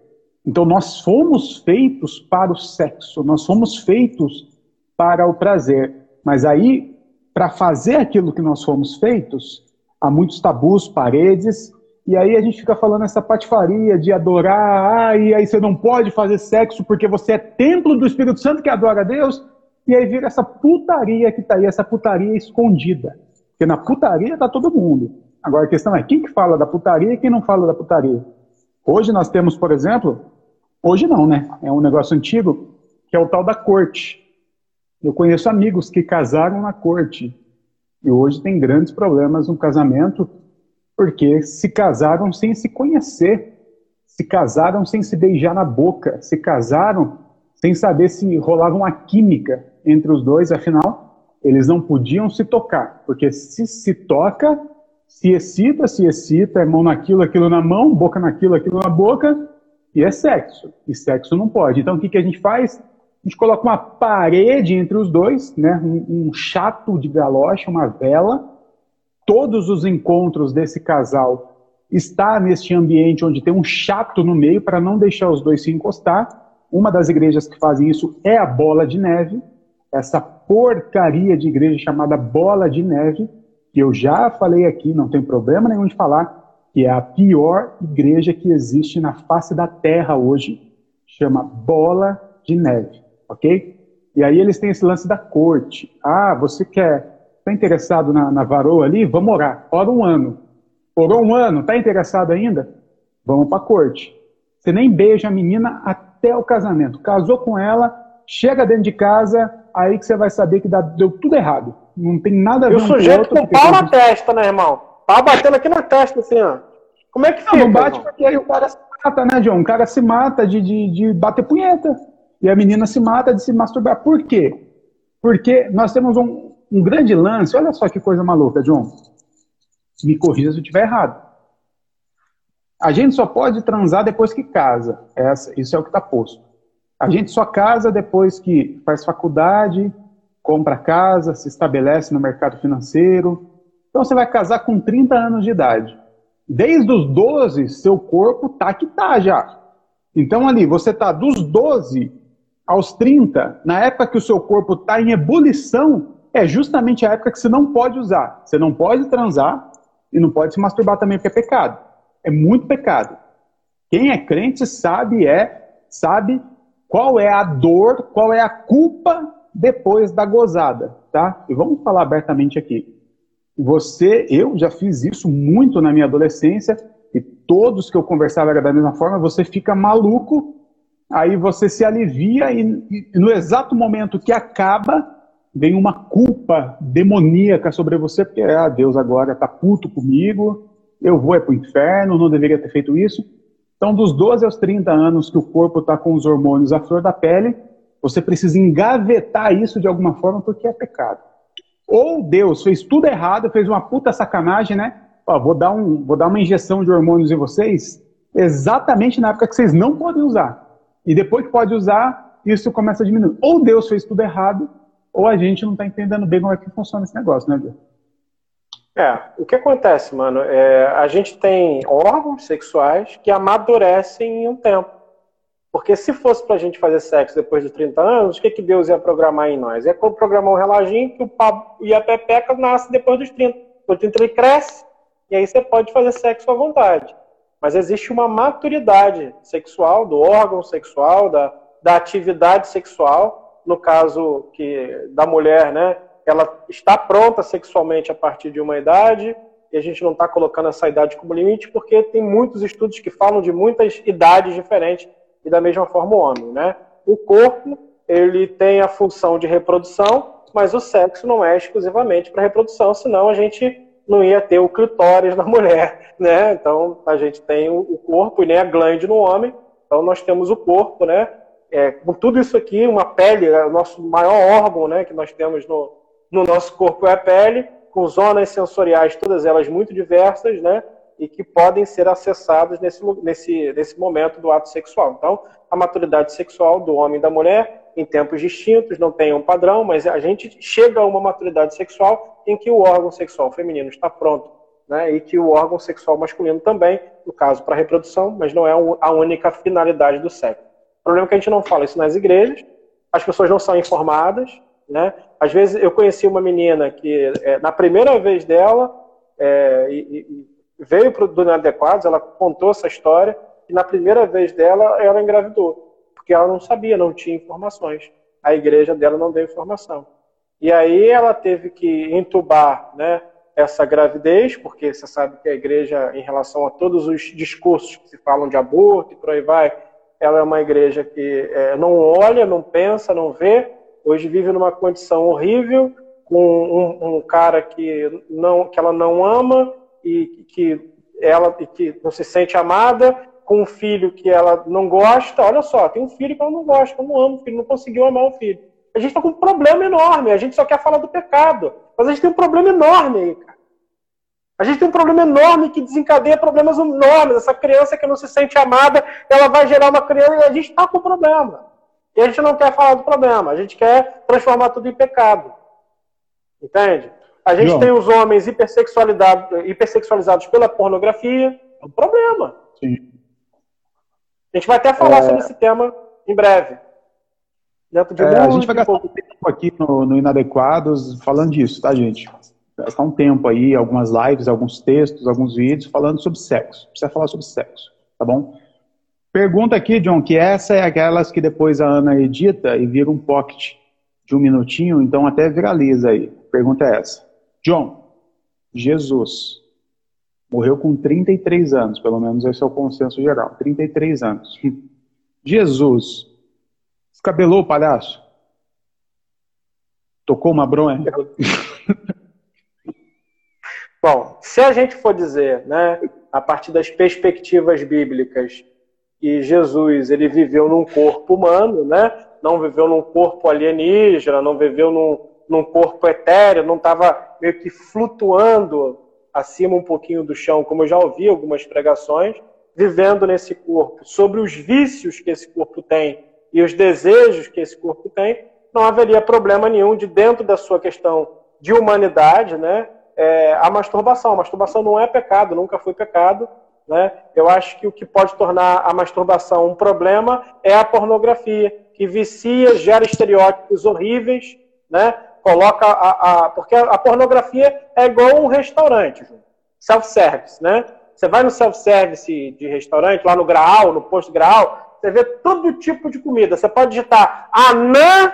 Então nós fomos feitos para o sexo, nós fomos feitos para o prazer. Mas aí, para fazer aquilo que nós fomos feitos, há muitos tabus, paredes, e aí a gente fica falando essa patifaria de adorar, ah, e aí você não pode fazer sexo porque você é templo do Espírito Santo que adora a Deus, e aí vira essa putaria que está aí, essa putaria escondida. Porque na putaria está todo mundo. Agora a questão é quem que fala da putaria e quem não fala da putaria. Hoje nós temos, por exemplo, hoje não, né? É um negócio antigo, que é o tal da corte. Eu conheço amigos que casaram na corte e hoje tem grandes problemas no casamento porque se casaram sem se conhecer, se casaram sem se beijar na boca, se casaram sem saber se rolava uma química entre os dois, afinal, eles não podiam se tocar, porque se se toca, se excita, se excita, é mão naquilo, aquilo na mão, boca naquilo, aquilo na boca, é sexo. E sexo não pode. Então o que, que a gente faz? A gente coloca uma parede entre os dois, né? um, um chato de galocha, uma vela. Todos os encontros desse casal está neste ambiente onde tem um chato no meio para não deixar os dois se encostar. Uma das igrejas que fazem isso é a Bola de Neve, essa porcaria de igreja chamada Bola de Neve, que eu já falei aqui, não tem problema nenhum de falar, que é a pior igreja que existe na face da terra hoje. Chama Bola de Neve, ok? E aí eles têm esse lance da corte. Ah, você quer, está interessado na, na varoa ali? Vamos orar. Ora um ano. Orou um ano, está interessado ainda? Vamos para a corte. Você nem beija a menina até o casamento. Casou com ela, chega dentro de casa, aí que você vai saber que dá, deu tudo errado. Não tem nada a ver E o um sujeito com o com pau na testa, né, irmão? Pau batendo aqui na testa, assim, ó. Como é que Não, fica? não bate porque aí o cara se mata, né, John? O cara se mata de, de, de bater punheta. E a menina se mata de se masturbar. Por quê? Porque nós temos um, um grande lance. Olha só que coisa maluca, John. Me corrija se eu estiver errado. A gente só pode transar depois que casa. Essa, isso é o que está posto. A gente só casa depois que faz faculdade, compra casa, se estabelece no mercado financeiro. Então você vai casar com 30 anos de idade. Desde os 12, seu corpo tá que tá já. Então ali, você tá dos 12 aos 30, na época que o seu corpo está em ebulição, é justamente a época que você não pode usar. Você não pode transar e não pode se masturbar também, porque é pecado. É muito pecado. Quem é crente sabe é, sabe qual é a dor, qual é a culpa depois da gozada, tá? E vamos falar abertamente aqui. Você, eu já fiz isso muito na minha adolescência, e todos que eu conversava era da mesma forma, você fica maluco, aí você se alivia e, e no exato momento que acaba, vem uma culpa demoníaca sobre você, porque, ah, Deus agora tá puto comigo, eu vou é pro inferno, não deveria ter feito isso. Então, dos 12 aos 30 anos que o corpo está com os hormônios à flor da pele, você precisa engavetar isso de alguma forma porque é pecado. Ou Deus fez tudo errado, fez uma puta sacanagem, né? Ó, vou, dar um, vou dar uma injeção de hormônios em vocês exatamente na época que vocês não podem usar. E depois que pode usar, isso começa a diminuir. Ou Deus fez tudo errado, ou a gente não está entendendo bem como é que funciona esse negócio, né, Deus? É, o que acontece, mano? É, a gente tem órgãos sexuais que amadurecem em um tempo. Porque se fosse pra gente fazer sexo depois de 30 anos, o que, que Deus ia programar em nós? Ia programar um reloginho que o pau e a pepeca nasce depois dos 30. Depois dos 30 ele cresce, e aí você pode fazer sexo à vontade. Mas existe uma maturidade sexual, do órgão sexual, da, da atividade sexual, no caso que da mulher, né? Ela está pronta sexualmente a partir de uma idade, e a gente não está colocando essa idade como limite, porque tem muitos estudos que falam de muitas idades diferentes, e da mesma forma o homem, né? O corpo, ele tem a função de reprodução, mas o sexo não é exclusivamente para reprodução, senão a gente não ia ter o clitóris *laughs* na mulher, né? Então a gente tem o corpo e nem a glande no homem, então nós temos o corpo, né? É, com tudo isso aqui, uma pele, é o nosso maior órgão, né? Que nós temos no, no nosso corpo é a pele, com zonas sensoriais, todas elas muito diversas, né? E que podem ser acessadas nesse, nesse, nesse momento do ato sexual. Então, a maturidade sexual do homem e da mulher, em tempos distintos, não tem um padrão, mas a gente chega a uma maturidade sexual em que o órgão sexual feminino está pronto, né? E que o órgão sexual masculino também, no caso para reprodução, mas não é a única finalidade do sexo. O problema é que a gente não fala isso nas igrejas, as pessoas não são informadas, né? Às vezes eu conheci uma menina que, é, na primeira vez dela, é, e, e veio para o Inadequados, ela contou essa história, e na primeira vez dela, ela engravidou, porque ela não sabia, não tinha informações. A igreja dela não deu informação. E aí ela teve que entubar né, essa gravidez, porque você sabe que a igreja, em relação a todos os discursos que se falam de aborto e por aí vai, ela é uma igreja que é, não olha, não pensa, não vê, hoje vive numa condição horrível, com um, um, cara que, não, que ela não ama e que ela que não se sente amada, com um filho que ela não gosta. Olha só, tem um filho que ela não gosta, ela não ama o filho, não conseguiu amar o filho. A gente está com um problema enorme, a gente só quer falar do pecado, mas a gente tem um problema enorme aí, cara. A gente tem um problema enorme que desencadeia problemas enormes. Essa criança que não se sente amada, ela vai gerar uma criança e a gente está com problema. E a gente não quer falar do problema, a gente quer transformar tudo em pecado. Entende? A gente João. tem os homens hipersexualizados, hipersexualizados pela pornografia, é um problema. Sim. A gente vai até falar é... sobre esse tema em breve. Dentro de é, a gente vai gastar pouco tempo aqui no, no Inadequados falando disso, tá, gente? Gastar um tempo aí, algumas lives, alguns textos, alguns vídeos falando sobre sexo. Precisa falar sobre sexo, tá bom? Pergunta aqui, John, que essa é aquelas que depois a Ana edita e vira um pocket de um minutinho, então até viraliza aí. Pergunta é essa. John, Jesus morreu com 33 anos, pelo menos esse é o consenso geral. 33 anos. *laughs* Jesus Descabelou o palhaço? Tocou uma bronha? *laughs* Bom, se a gente for dizer, né, a partir das perspectivas bíblicas, que Jesus ele viveu num corpo humano, né? Não viveu num corpo alienígena, não viveu num, num corpo etéreo, não estava meio que flutuando acima um pouquinho do chão, como eu já ouvi algumas pregações, vivendo nesse corpo, sobre os vícios que esse corpo tem e os desejos que esse corpo tem, não haveria problema nenhum de dentro da sua questão de humanidade, né? É, a masturbação. A masturbação não é pecado, nunca foi pecado. Né? Eu acho que o que pode tornar a masturbação um problema é a pornografia, que vicia, gera estereótipos horríveis, né? Coloca a, a porque a, pornografia é igual um restaurante, self-service, né? Você vai no self-service de restaurante, lá no Graal, no posto Graal, você vê todo tipo de comida. Você pode digitar anã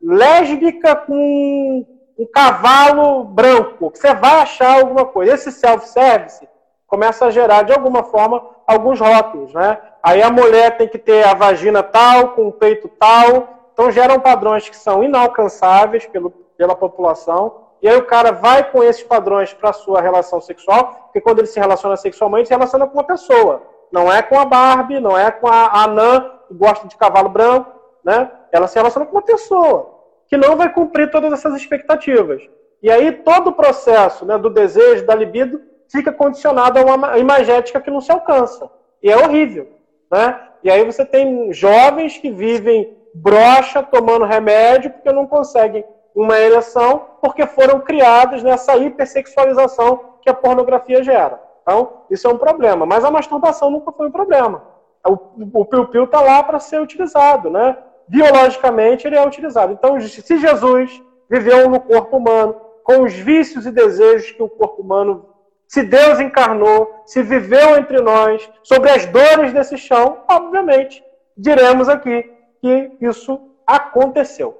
lésbica com um cavalo branco, você vai achar alguma coisa. Esse self-service começa a gerar, de alguma forma, alguns rótulos, né? Aí a mulher tem que ter a vagina tal, com o peito tal, então geram padrões que são inalcançáveis pelo, pela população, e aí o cara vai com esses padrões para a sua relação sexual, porque quando ele se relaciona sexualmente, se relaciona com uma pessoa. Não é com a Barbie, não é com a Anã, que gosta de cavalo branco, né? Ela se relaciona com uma pessoa que não vai cumprir todas essas expectativas. E aí todo o processo né, do desejo, da libido, fica condicionado a uma imagética que não se alcança. E é horrível. Né? E aí você tem jovens que vivem broxa, tomando remédio, porque não conseguem uma ereção, porque foram criados nessa hipersexualização que a pornografia gera. Então, isso é um problema. Mas a masturbação nunca foi um problema. O piu-piu está lá para ser utilizado, né? biologicamente ele é utilizado. Então, se Jesus viveu no corpo humano, com os vícios e desejos que o corpo humano, se Deus encarnou, se viveu entre nós, sobre as dores desse chão, obviamente, diremos aqui que isso aconteceu.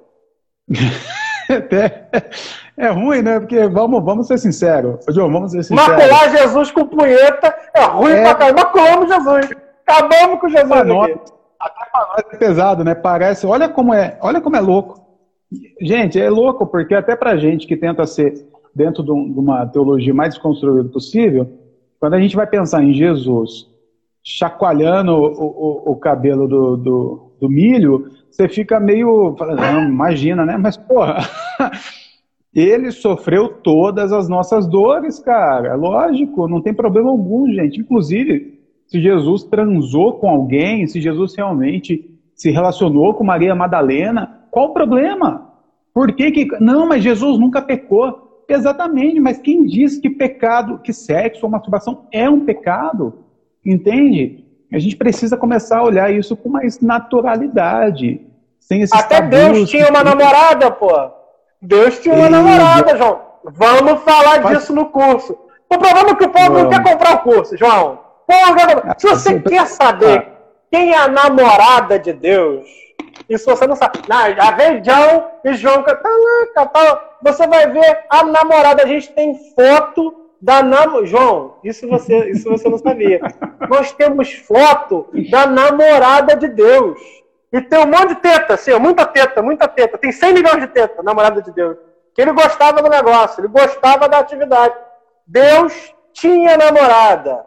Até *laughs* é ruim, né? Porque vamos, vamos ser sinceros. João, vamos ser sinceros. Macular Jesus com punheta é ruim é... pra caramba. Maculamos Jesus. Acabamos com Jesus. Aqui. Até para nós é pesado, né? Parece, olha como é, olha como é louco. Gente, é louco porque até para gente que tenta ser dentro de uma teologia mais desconstruída possível, quando a gente vai pensar em Jesus chacoalhando o, o, o cabelo do, do, do, milho, você fica meio, não, imagina, né? Mas porra, *laughs* ele sofreu todas as nossas dores, cara. Lógico, não tem problema algum, gente. Inclusive, se Jesus transou com alguém, se Jesus realmente se relacionou com Maria Madalena, qual o problema? Por que que... Não, mas Jesus nunca pecou. Exatamente, mas quem diz que pecado, que sexo ou masturbação é um pecado? Entende? A gente precisa começar a olhar isso com mais naturalidade. Sem esses Até Deus tinha uma namorada, pô. Deus tinha uma e... namorada, João. Vamos falar Faz... disso no curso. O problema é que o povo Vamos. não quer comprar o curso, João. Porra, se você quer saber quem é a namorada de Deus, e se você não sabe, não, já vem João e João, você vai ver a namorada, a gente tem foto da nam... João, isso você, isso você não sabia. Nós temos foto da namorada de Deus. E tem um monte de teta, assim, muita teta, muita teta. Tem 100 milhões de teta, namorada de Deus. Que ele gostava do negócio, ele gostava da atividade. Deus tinha namorada.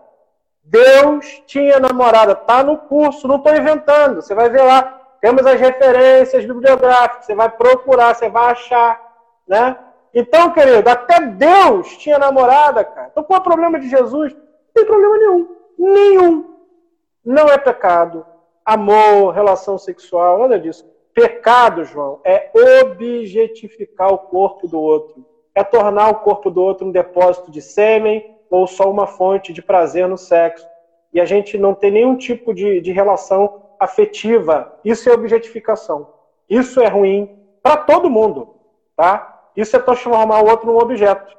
Deus tinha namorada. Está no curso, não estou inventando. Você vai ver lá. Temos as referências bibliográficas. Você vai procurar, você vai achar. Né? Então, querido, até Deus tinha namorada, cara. Então, qual é o problema de Jesus? Não tem problema nenhum. Nenhum. Não é pecado. Amor, relação sexual, nada disso. Pecado, João, é objetificar o corpo do outro. É tornar o corpo do outro um depósito de sêmen, ou só uma fonte de prazer no sexo. E a gente não tem nenhum tipo de, de relação afetiva. Isso é objetificação. Isso é ruim para todo mundo. Tá? Isso é transformar o outro num objeto.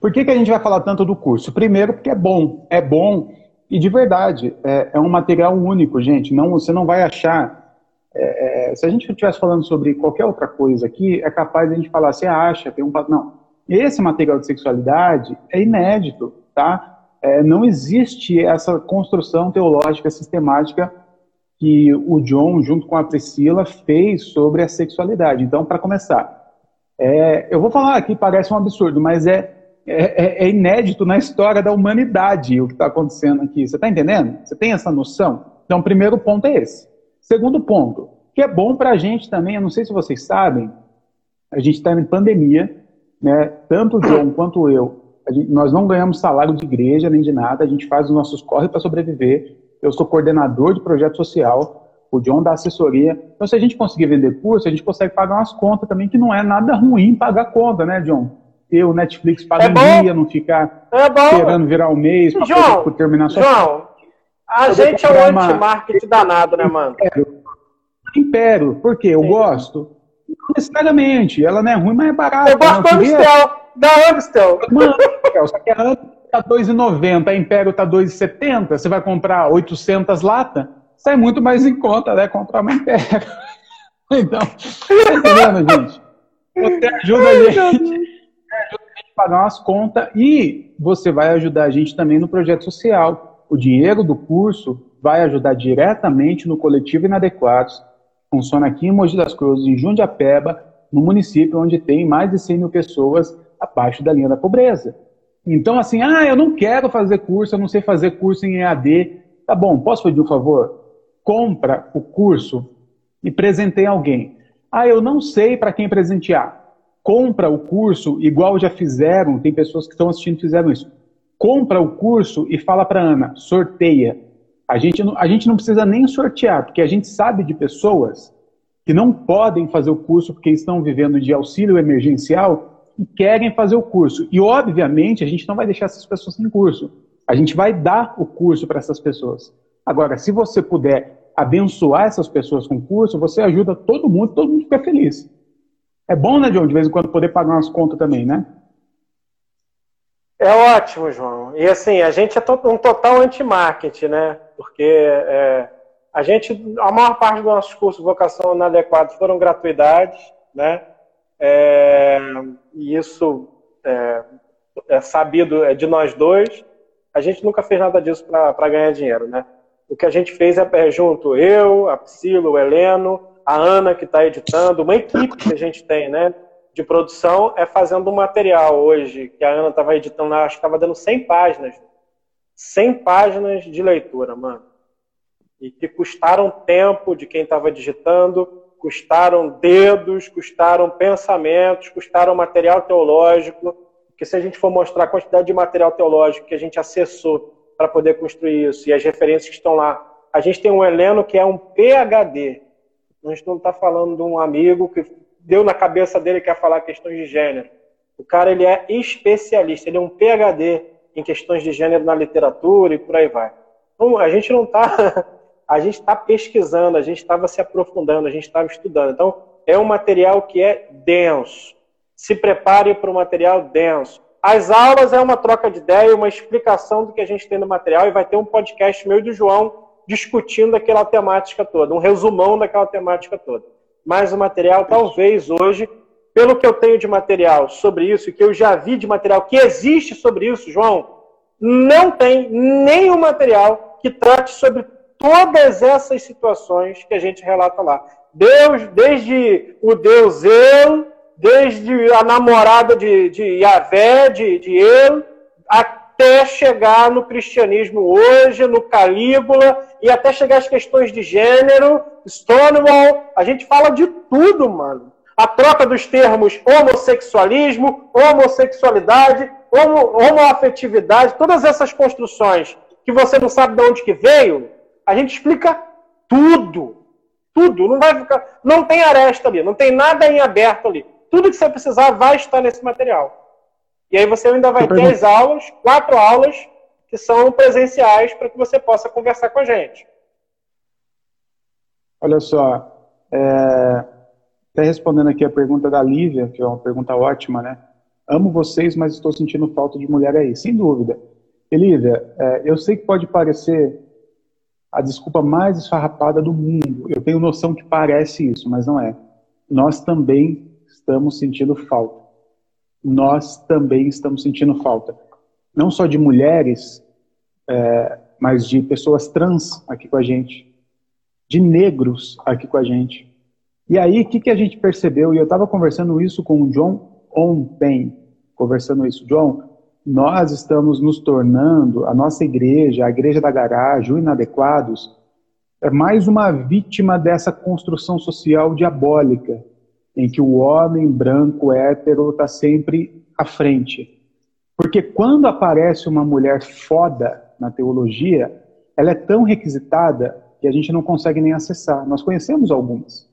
Por que, que a gente vai falar tanto do curso? Primeiro, porque é bom. É bom e de verdade. É, é um material único, gente. Não, você não vai achar. É, é se a gente estivesse falando sobre qualquer outra coisa aqui, é capaz de a gente falar, você acha, tem um. Não. Esse material de sexualidade é inédito, tá? É, não existe essa construção teológica sistemática que o John, junto com a Priscila, fez sobre a sexualidade. Então, para começar, é, eu vou falar aqui, parece um absurdo, mas é, é, é inédito na história da humanidade o que está acontecendo aqui. Você está entendendo? Você tem essa noção? Então, primeiro ponto é esse. Segundo ponto, que é bom para a gente também, eu não sei se vocês sabem, a gente está em pandemia, né? tanto o John quanto eu, gente, nós não ganhamos salário de igreja nem de nada, a gente faz os nossos corre para sobreviver. Eu sou coordenador de projeto social, o John dá assessoria. Então, se a gente conseguir vender curso, a gente consegue pagar umas contas também, que não é nada ruim pagar conta, né, John? Ter o Netflix paga é dia, não ficar é esperando virar o um mês para terminar sua João, a gente é um uma... anti-marketing danado, né, mano? Império. Império. Por quê? Eu Sim. gosto? Não necessariamente. Ela não é ruim, mas é barata. Eu gosto do Amstel. Da Amstel. Mano, só que a Amstel tá 2,90, a Império tá 2,70. Você vai comprar 800 latas? Sai muito mais em conta, né? Comprar uma Império. *laughs* Então, tá entendendo, gente? Você ajuda a gente. ajuda a gente a pagar umas contas e você vai ajudar a gente também no projeto social o dinheiro do curso vai ajudar diretamente no coletivo Inadequados. Funciona aqui em Mogi das Cruzes, em Jundiapeba, no município onde tem mais de 100 mil pessoas abaixo da linha da pobreza. Então, assim, ah, eu não quero fazer curso, eu não sei fazer curso em EAD. Tá bom, posso pedir um favor? Compra o curso e presenteie alguém. Ah, eu não sei para quem presentear. Compra o curso, igual já fizeram, tem pessoas que estão assistindo fizeram isso compra o curso e fala para Ana, sorteia. A gente, não, a gente não precisa nem sortear, porque a gente sabe de pessoas que não podem fazer o curso porque estão vivendo de auxílio emergencial e querem fazer o curso. E, obviamente, a gente não vai deixar essas pessoas sem curso. A gente vai dar o curso para essas pessoas. Agora, se você puder abençoar essas pessoas com o curso, você ajuda todo mundo, todo mundo fica feliz. É bom, né, John, de vez em quando poder pagar umas contas também, né? É ótimo, João. E assim, a gente é um total anti-marketing, né? Porque é, a gente, a maior parte dos nossos cursos de vocação inadequados foram gratuidades, né? É, e isso é, é, sabido é de nós dois. A gente nunca fez nada disso para ganhar dinheiro, né? O que a gente fez é, é junto eu, a Priscila, o Heleno, a Ana que está editando, uma equipe que a gente tem, né? de produção é fazendo um material hoje, que a Ana estava editando, acho que estava dando 100 páginas. 100 páginas de leitura, mano. E que custaram tempo de quem estava digitando, custaram dedos, custaram pensamentos, custaram material teológico. Que se a gente for mostrar a quantidade de material teológico que a gente acessou para poder construir isso e as referências que estão lá, a gente tem um Heleno que é um PhD. A gente não está falando de um amigo que deu na cabeça dele que ia falar questões de gênero. O cara ele é especialista, ele é um PhD em questões de gênero na literatura e por aí vai. Então, a gente não está, *laughs* a gente está pesquisando, a gente estava se aprofundando, a gente estava estudando. Então, é um material que é denso. Se prepare para o material denso. As aulas é uma troca de ideia, uma explicação do que a gente tem no material e vai ter um podcast meu e do João discutindo aquela temática toda, um resumão daquela temática toda mais o material, talvez hoje, pelo que eu tenho de material sobre isso, que eu já vi de material que existe sobre isso, João, não tem nenhum material que trate sobre todas essas situações que a gente relata lá. Deus, desde o Deus eu, desde a namorada de, de Yahvé, de, de El, até chegar no cristianismo hoje, no Calígula, e até chegar às questões de gênero, Stonewall, a gente fala de tudo, mano. A troca dos termos homossexualismo, homossexualidade, homo, homoafetividade, todas essas construções que você não sabe de onde que veio, a gente explica tudo. Tudo. Não vai ficar. Não tem aresta ali, não tem nada em aberto ali. Tudo que você precisar vai estar nesse material. E aí você ainda vai ter as aulas, quatro aulas, que são presenciais para que você possa conversar com a gente. Olha só, é, até respondendo aqui a pergunta da Lívia, que é uma pergunta ótima, né? Amo vocês, mas estou sentindo falta de mulher aí. Sem dúvida. E, Lívia, é, eu sei que pode parecer a desculpa mais esfarrapada do mundo. Eu tenho noção que parece isso, mas não é. Nós também estamos sentindo falta. Nós também estamos sentindo falta. Não só de mulheres, é, mas de pessoas trans aqui com a gente de negros aqui com a gente. E aí, o que, que a gente percebeu? E eu estava conversando isso com o John ontem, conversando isso. John, nós estamos nos tornando, a nossa igreja, a igreja da garagem, o Inadequados, é mais uma vítima dessa construção social diabólica, em que o homem branco hétero está sempre à frente. Porque quando aparece uma mulher foda na teologia, ela é tão requisitada que a gente não consegue nem acessar. Nós conhecemos algumas.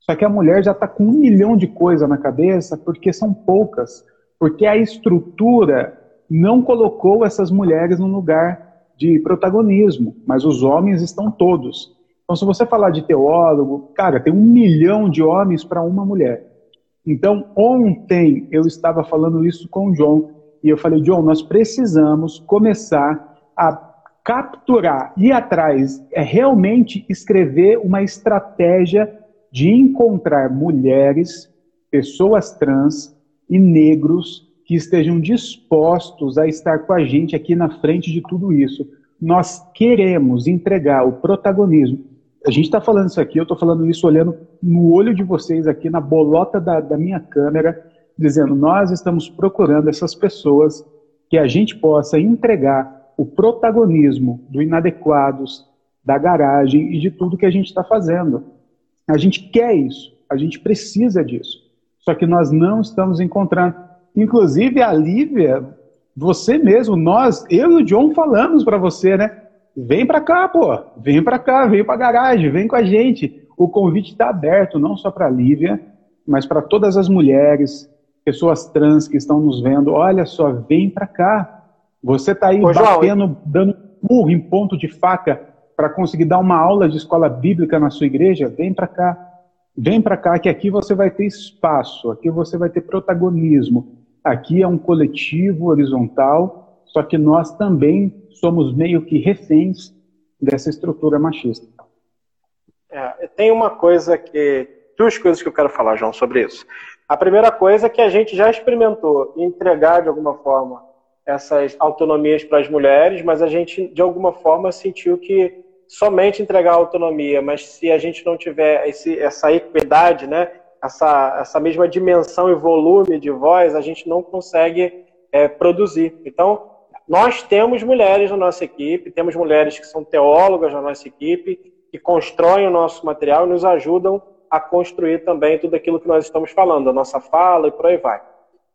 Só que a mulher já está com um milhão de coisas na cabeça, porque são poucas. Porque a estrutura não colocou essas mulheres num lugar de protagonismo, mas os homens estão todos. Então, se você falar de teólogo, cara, tem um milhão de homens para uma mulher. Então, ontem eu estava falando isso com o John, e eu falei, John, nós precisamos começar a capturar, ir atrás, é realmente escrever uma estratégia de encontrar mulheres, pessoas trans e negros que estejam dispostos a estar com a gente aqui na frente de tudo isso. Nós queremos entregar o protagonismo. A gente está falando isso aqui, eu estou falando isso olhando no olho de vocês aqui, na bolota da, da minha câmera, dizendo: nós estamos procurando essas pessoas que a gente possa entregar o protagonismo do inadequados, da garagem e de tudo que a gente está fazendo. A gente quer isso, a gente precisa disso. Só que nós não estamos encontrando. Inclusive, a Lívia, você mesmo, nós, eu e o John falamos para você, né? Vem para cá, pô. Vem para cá, vem para a garagem, vem com a gente. O convite está aberto, não só para a Lívia, mas para todas as mulheres, pessoas trans que estão nos vendo. Olha só, vem para cá. Você está aí Ô, batendo, João, dando burro em ponto de faca para conseguir dar uma aula de escola bíblica na sua igreja? Vem para cá. Vem para cá que aqui você vai ter espaço, aqui você vai ter protagonismo. Aqui é um coletivo horizontal, só que nós também somos meio que reféns dessa estrutura machista. É, tem uma coisa que. Duas coisas que eu quero falar, João, sobre isso. A primeira coisa é que a gente já experimentou entregar, de alguma forma, essas autonomias para as mulheres, mas a gente, de alguma forma, sentiu que somente entregar autonomia, mas se a gente não tiver esse, essa equidade, né, essa, essa mesma dimensão e volume de voz, a gente não consegue é, produzir. Então, nós temos mulheres na nossa equipe, temos mulheres que são teólogas na nossa equipe, que constroem o nosso material e nos ajudam a construir também tudo aquilo que nós estamos falando, a nossa fala e por aí vai.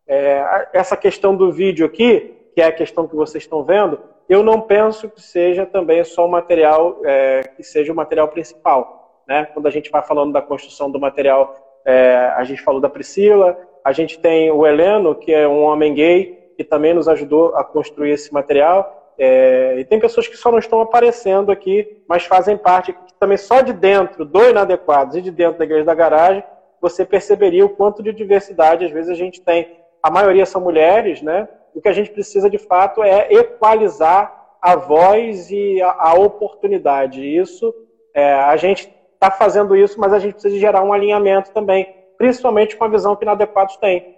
É, essa questão do vídeo aqui, que é a questão que vocês estão vendo, eu não penso que seja também só o material, é, que seja o material principal. Né? Quando a gente vai falando da construção do material é, a gente falou da Priscila, a gente tem o Heleno, que é um homem gay, que também nos ajudou a construir esse material. É, e tem pessoas que só não estão aparecendo aqui, mas fazem parte também só de dentro do Inadequados e de dentro da Igreja da Garagem, você perceberia o quanto de diversidade às vezes a gente tem. A maioria são mulheres, né? O que a gente precisa de fato é equalizar a voz e a, a oportunidade. Isso, é, a gente está fazendo isso, mas a gente precisa gerar um alinhamento também, principalmente com a visão que inadequados tem.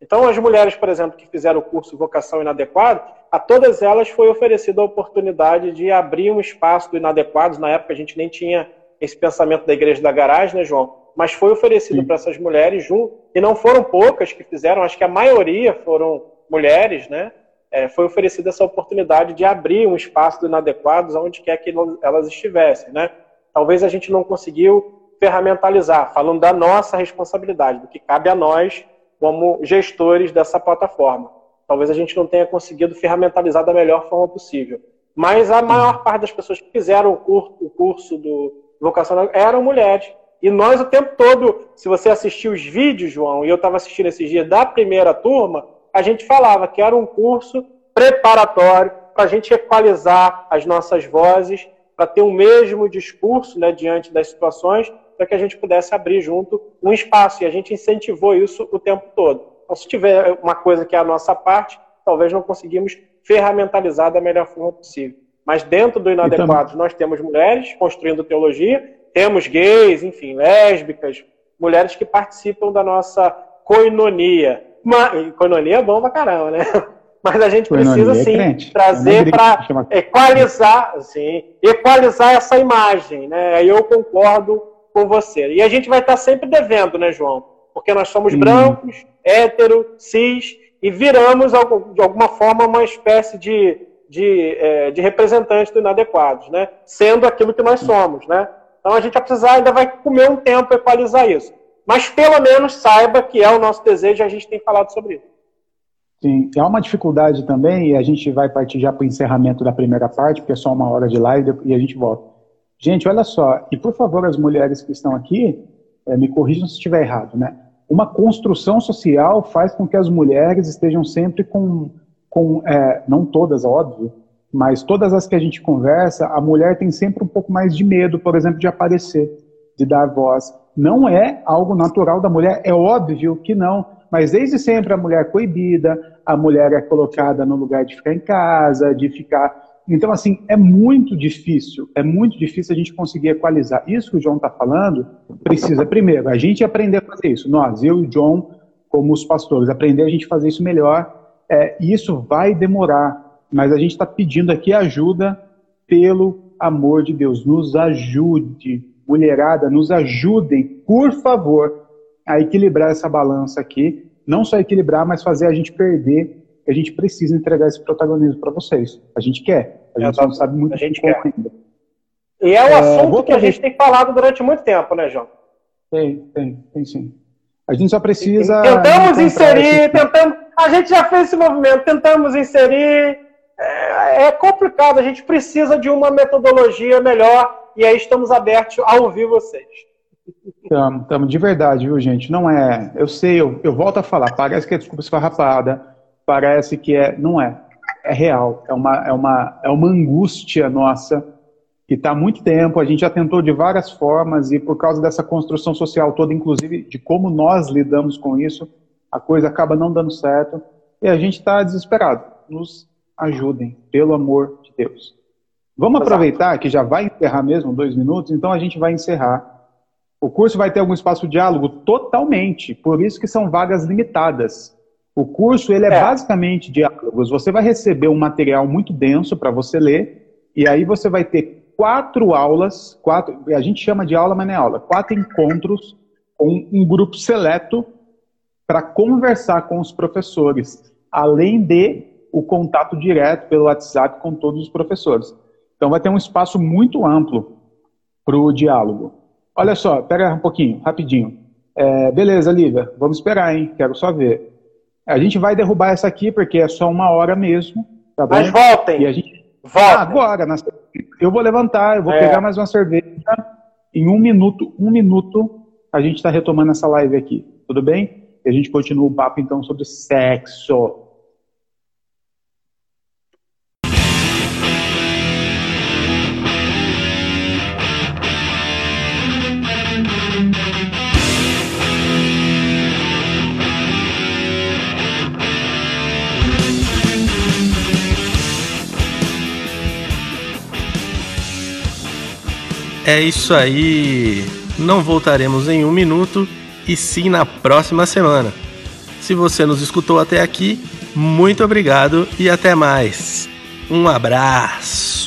Então, as mulheres, por exemplo, que fizeram o curso Vocação Inadequado, a todas elas foi oferecida a oportunidade de abrir um espaço do Inadequados. Na época, a gente nem tinha esse pensamento da Igreja da Garagem, né, João? Mas foi oferecido para essas mulheres, e não foram poucas que fizeram, acho que a maioria foram mulheres, né? É, foi oferecida essa oportunidade de abrir um espaço do Inadequados onde quer que elas estivessem, né? Talvez a gente não conseguiu ferramentalizar, falando da nossa responsabilidade, do que cabe a nós como gestores dessa plataforma. Talvez a gente não tenha conseguido ferramentalizar da melhor forma possível. Mas a maior parte das pessoas que fizeram o curso do vocacional eram mulheres. E nós o tempo todo, se você assistir os vídeos, João, e eu estava assistindo esses dias da primeira turma, a gente falava que era um curso preparatório para a gente equalizar as nossas vozes para ter o mesmo discurso né, diante das situações, para que a gente pudesse abrir junto um espaço. E a gente incentivou isso o tempo todo. Então, se tiver uma coisa que é a nossa parte, talvez não conseguimos ferramentalizar da melhor forma possível. Mas dentro do Inadequados, nós temos mulheres construindo teologia, temos gays, enfim, lésbicas, mulheres que participam da nossa coinonia. Mas, coinonia é bom pra caramba, né? Mas a gente precisa é sim é trazer para equalizar, assim, equalizar essa imagem, né? Aí eu concordo com você. E a gente vai estar sempre devendo, né, João? Porque nós somos brancos, hétero, cis, e viramos, de alguma forma, uma espécie de, de, é, de representantes do inadequados, né? Sendo aquilo que nós somos, né? Então a gente vai precisar, ainda vai comer um tempo equalizar isso. Mas pelo menos saiba que é o nosso desejo e a gente tem falado sobre isso. Sim, há uma dificuldade também, e a gente vai partir já para o encerramento da primeira parte, porque é só uma hora de live e a gente volta. Gente, olha só, e por favor, as mulheres que estão aqui, é, me corrijam se estiver errado, né? Uma construção social faz com que as mulheres estejam sempre com, com é, não todas, óbvio, mas todas as que a gente conversa, a mulher tem sempre um pouco mais de medo, por exemplo, de aparecer, de dar voz. Não é algo natural da mulher, é óbvio que não mas desde sempre a mulher é coibida, a mulher é colocada no lugar de ficar em casa, de ficar. Então, assim, é muito difícil, é muito difícil a gente conseguir equalizar. Isso que o John está falando, precisa, primeiro, a gente aprender a fazer isso. Nós, eu e o John, como os pastores, aprender a gente fazer isso melhor. É, isso vai demorar, mas a gente está pedindo aqui ajuda pelo amor de Deus. Nos ajude, mulherada, nos ajudem, por favor a equilibrar essa balança aqui, não só equilibrar, mas fazer a gente perder, a gente precisa entregar esse protagonismo para vocês. A gente quer, a gente só não sabe muito a gente quer. ainda. E é um é, assunto que a gente tem falado durante muito tempo, né, João? Tem, tem, tem sim. A gente só precisa. Tentamos inserir, tentamos. A gente já fez esse movimento, tentamos inserir. É, é complicado, a gente precisa de uma metodologia melhor e aí estamos abertos a ouvir vocês. Estamos, estamos de verdade, viu, gente? Não é. Eu sei, eu, eu volto a falar, parece que é desculpa esfarrapada, parece que é. Não é. É real. É uma, é uma, é uma angústia nossa que está há muito tempo. A gente já tentou de várias formas e por causa dessa construção social toda, inclusive de como nós lidamos com isso, a coisa acaba não dando certo e a gente está desesperado. Nos ajudem, pelo amor de Deus. Vamos aproveitar que já vai encerrar mesmo dois minutos, então a gente vai encerrar o curso vai ter algum espaço de diálogo? Totalmente. Por isso que são vagas limitadas. O curso ele é, é. basicamente diálogos. Você vai receber um material muito denso para você ler, e aí você vai ter quatro aulas, quatro, a gente chama de aula, mas não é aula, quatro encontros com um grupo seleto para conversar com os professores, além de o contato direto pelo WhatsApp com todos os professores. Então vai ter um espaço muito amplo para o diálogo. Olha só, pega um pouquinho, rapidinho. É, beleza, Lívia, vamos esperar, hein? Quero só ver. A gente vai derrubar essa aqui porque é só uma hora mesmo. Tá Mas voltem. E a gente... Voltem. Ah, agora. Na... Eu vou levantar, eu vou é. pegar mais uma cerveja. Em um minuto, um minuto, a gente está retomando essa live aqui. Tudo bem? E a gente continua o papo então sobre sexo. É isso aí. Não voltaremos em um minuto e sim na próxima semana. Se você nos escutou até aqui, muito obrigado e até mais. Um abraço.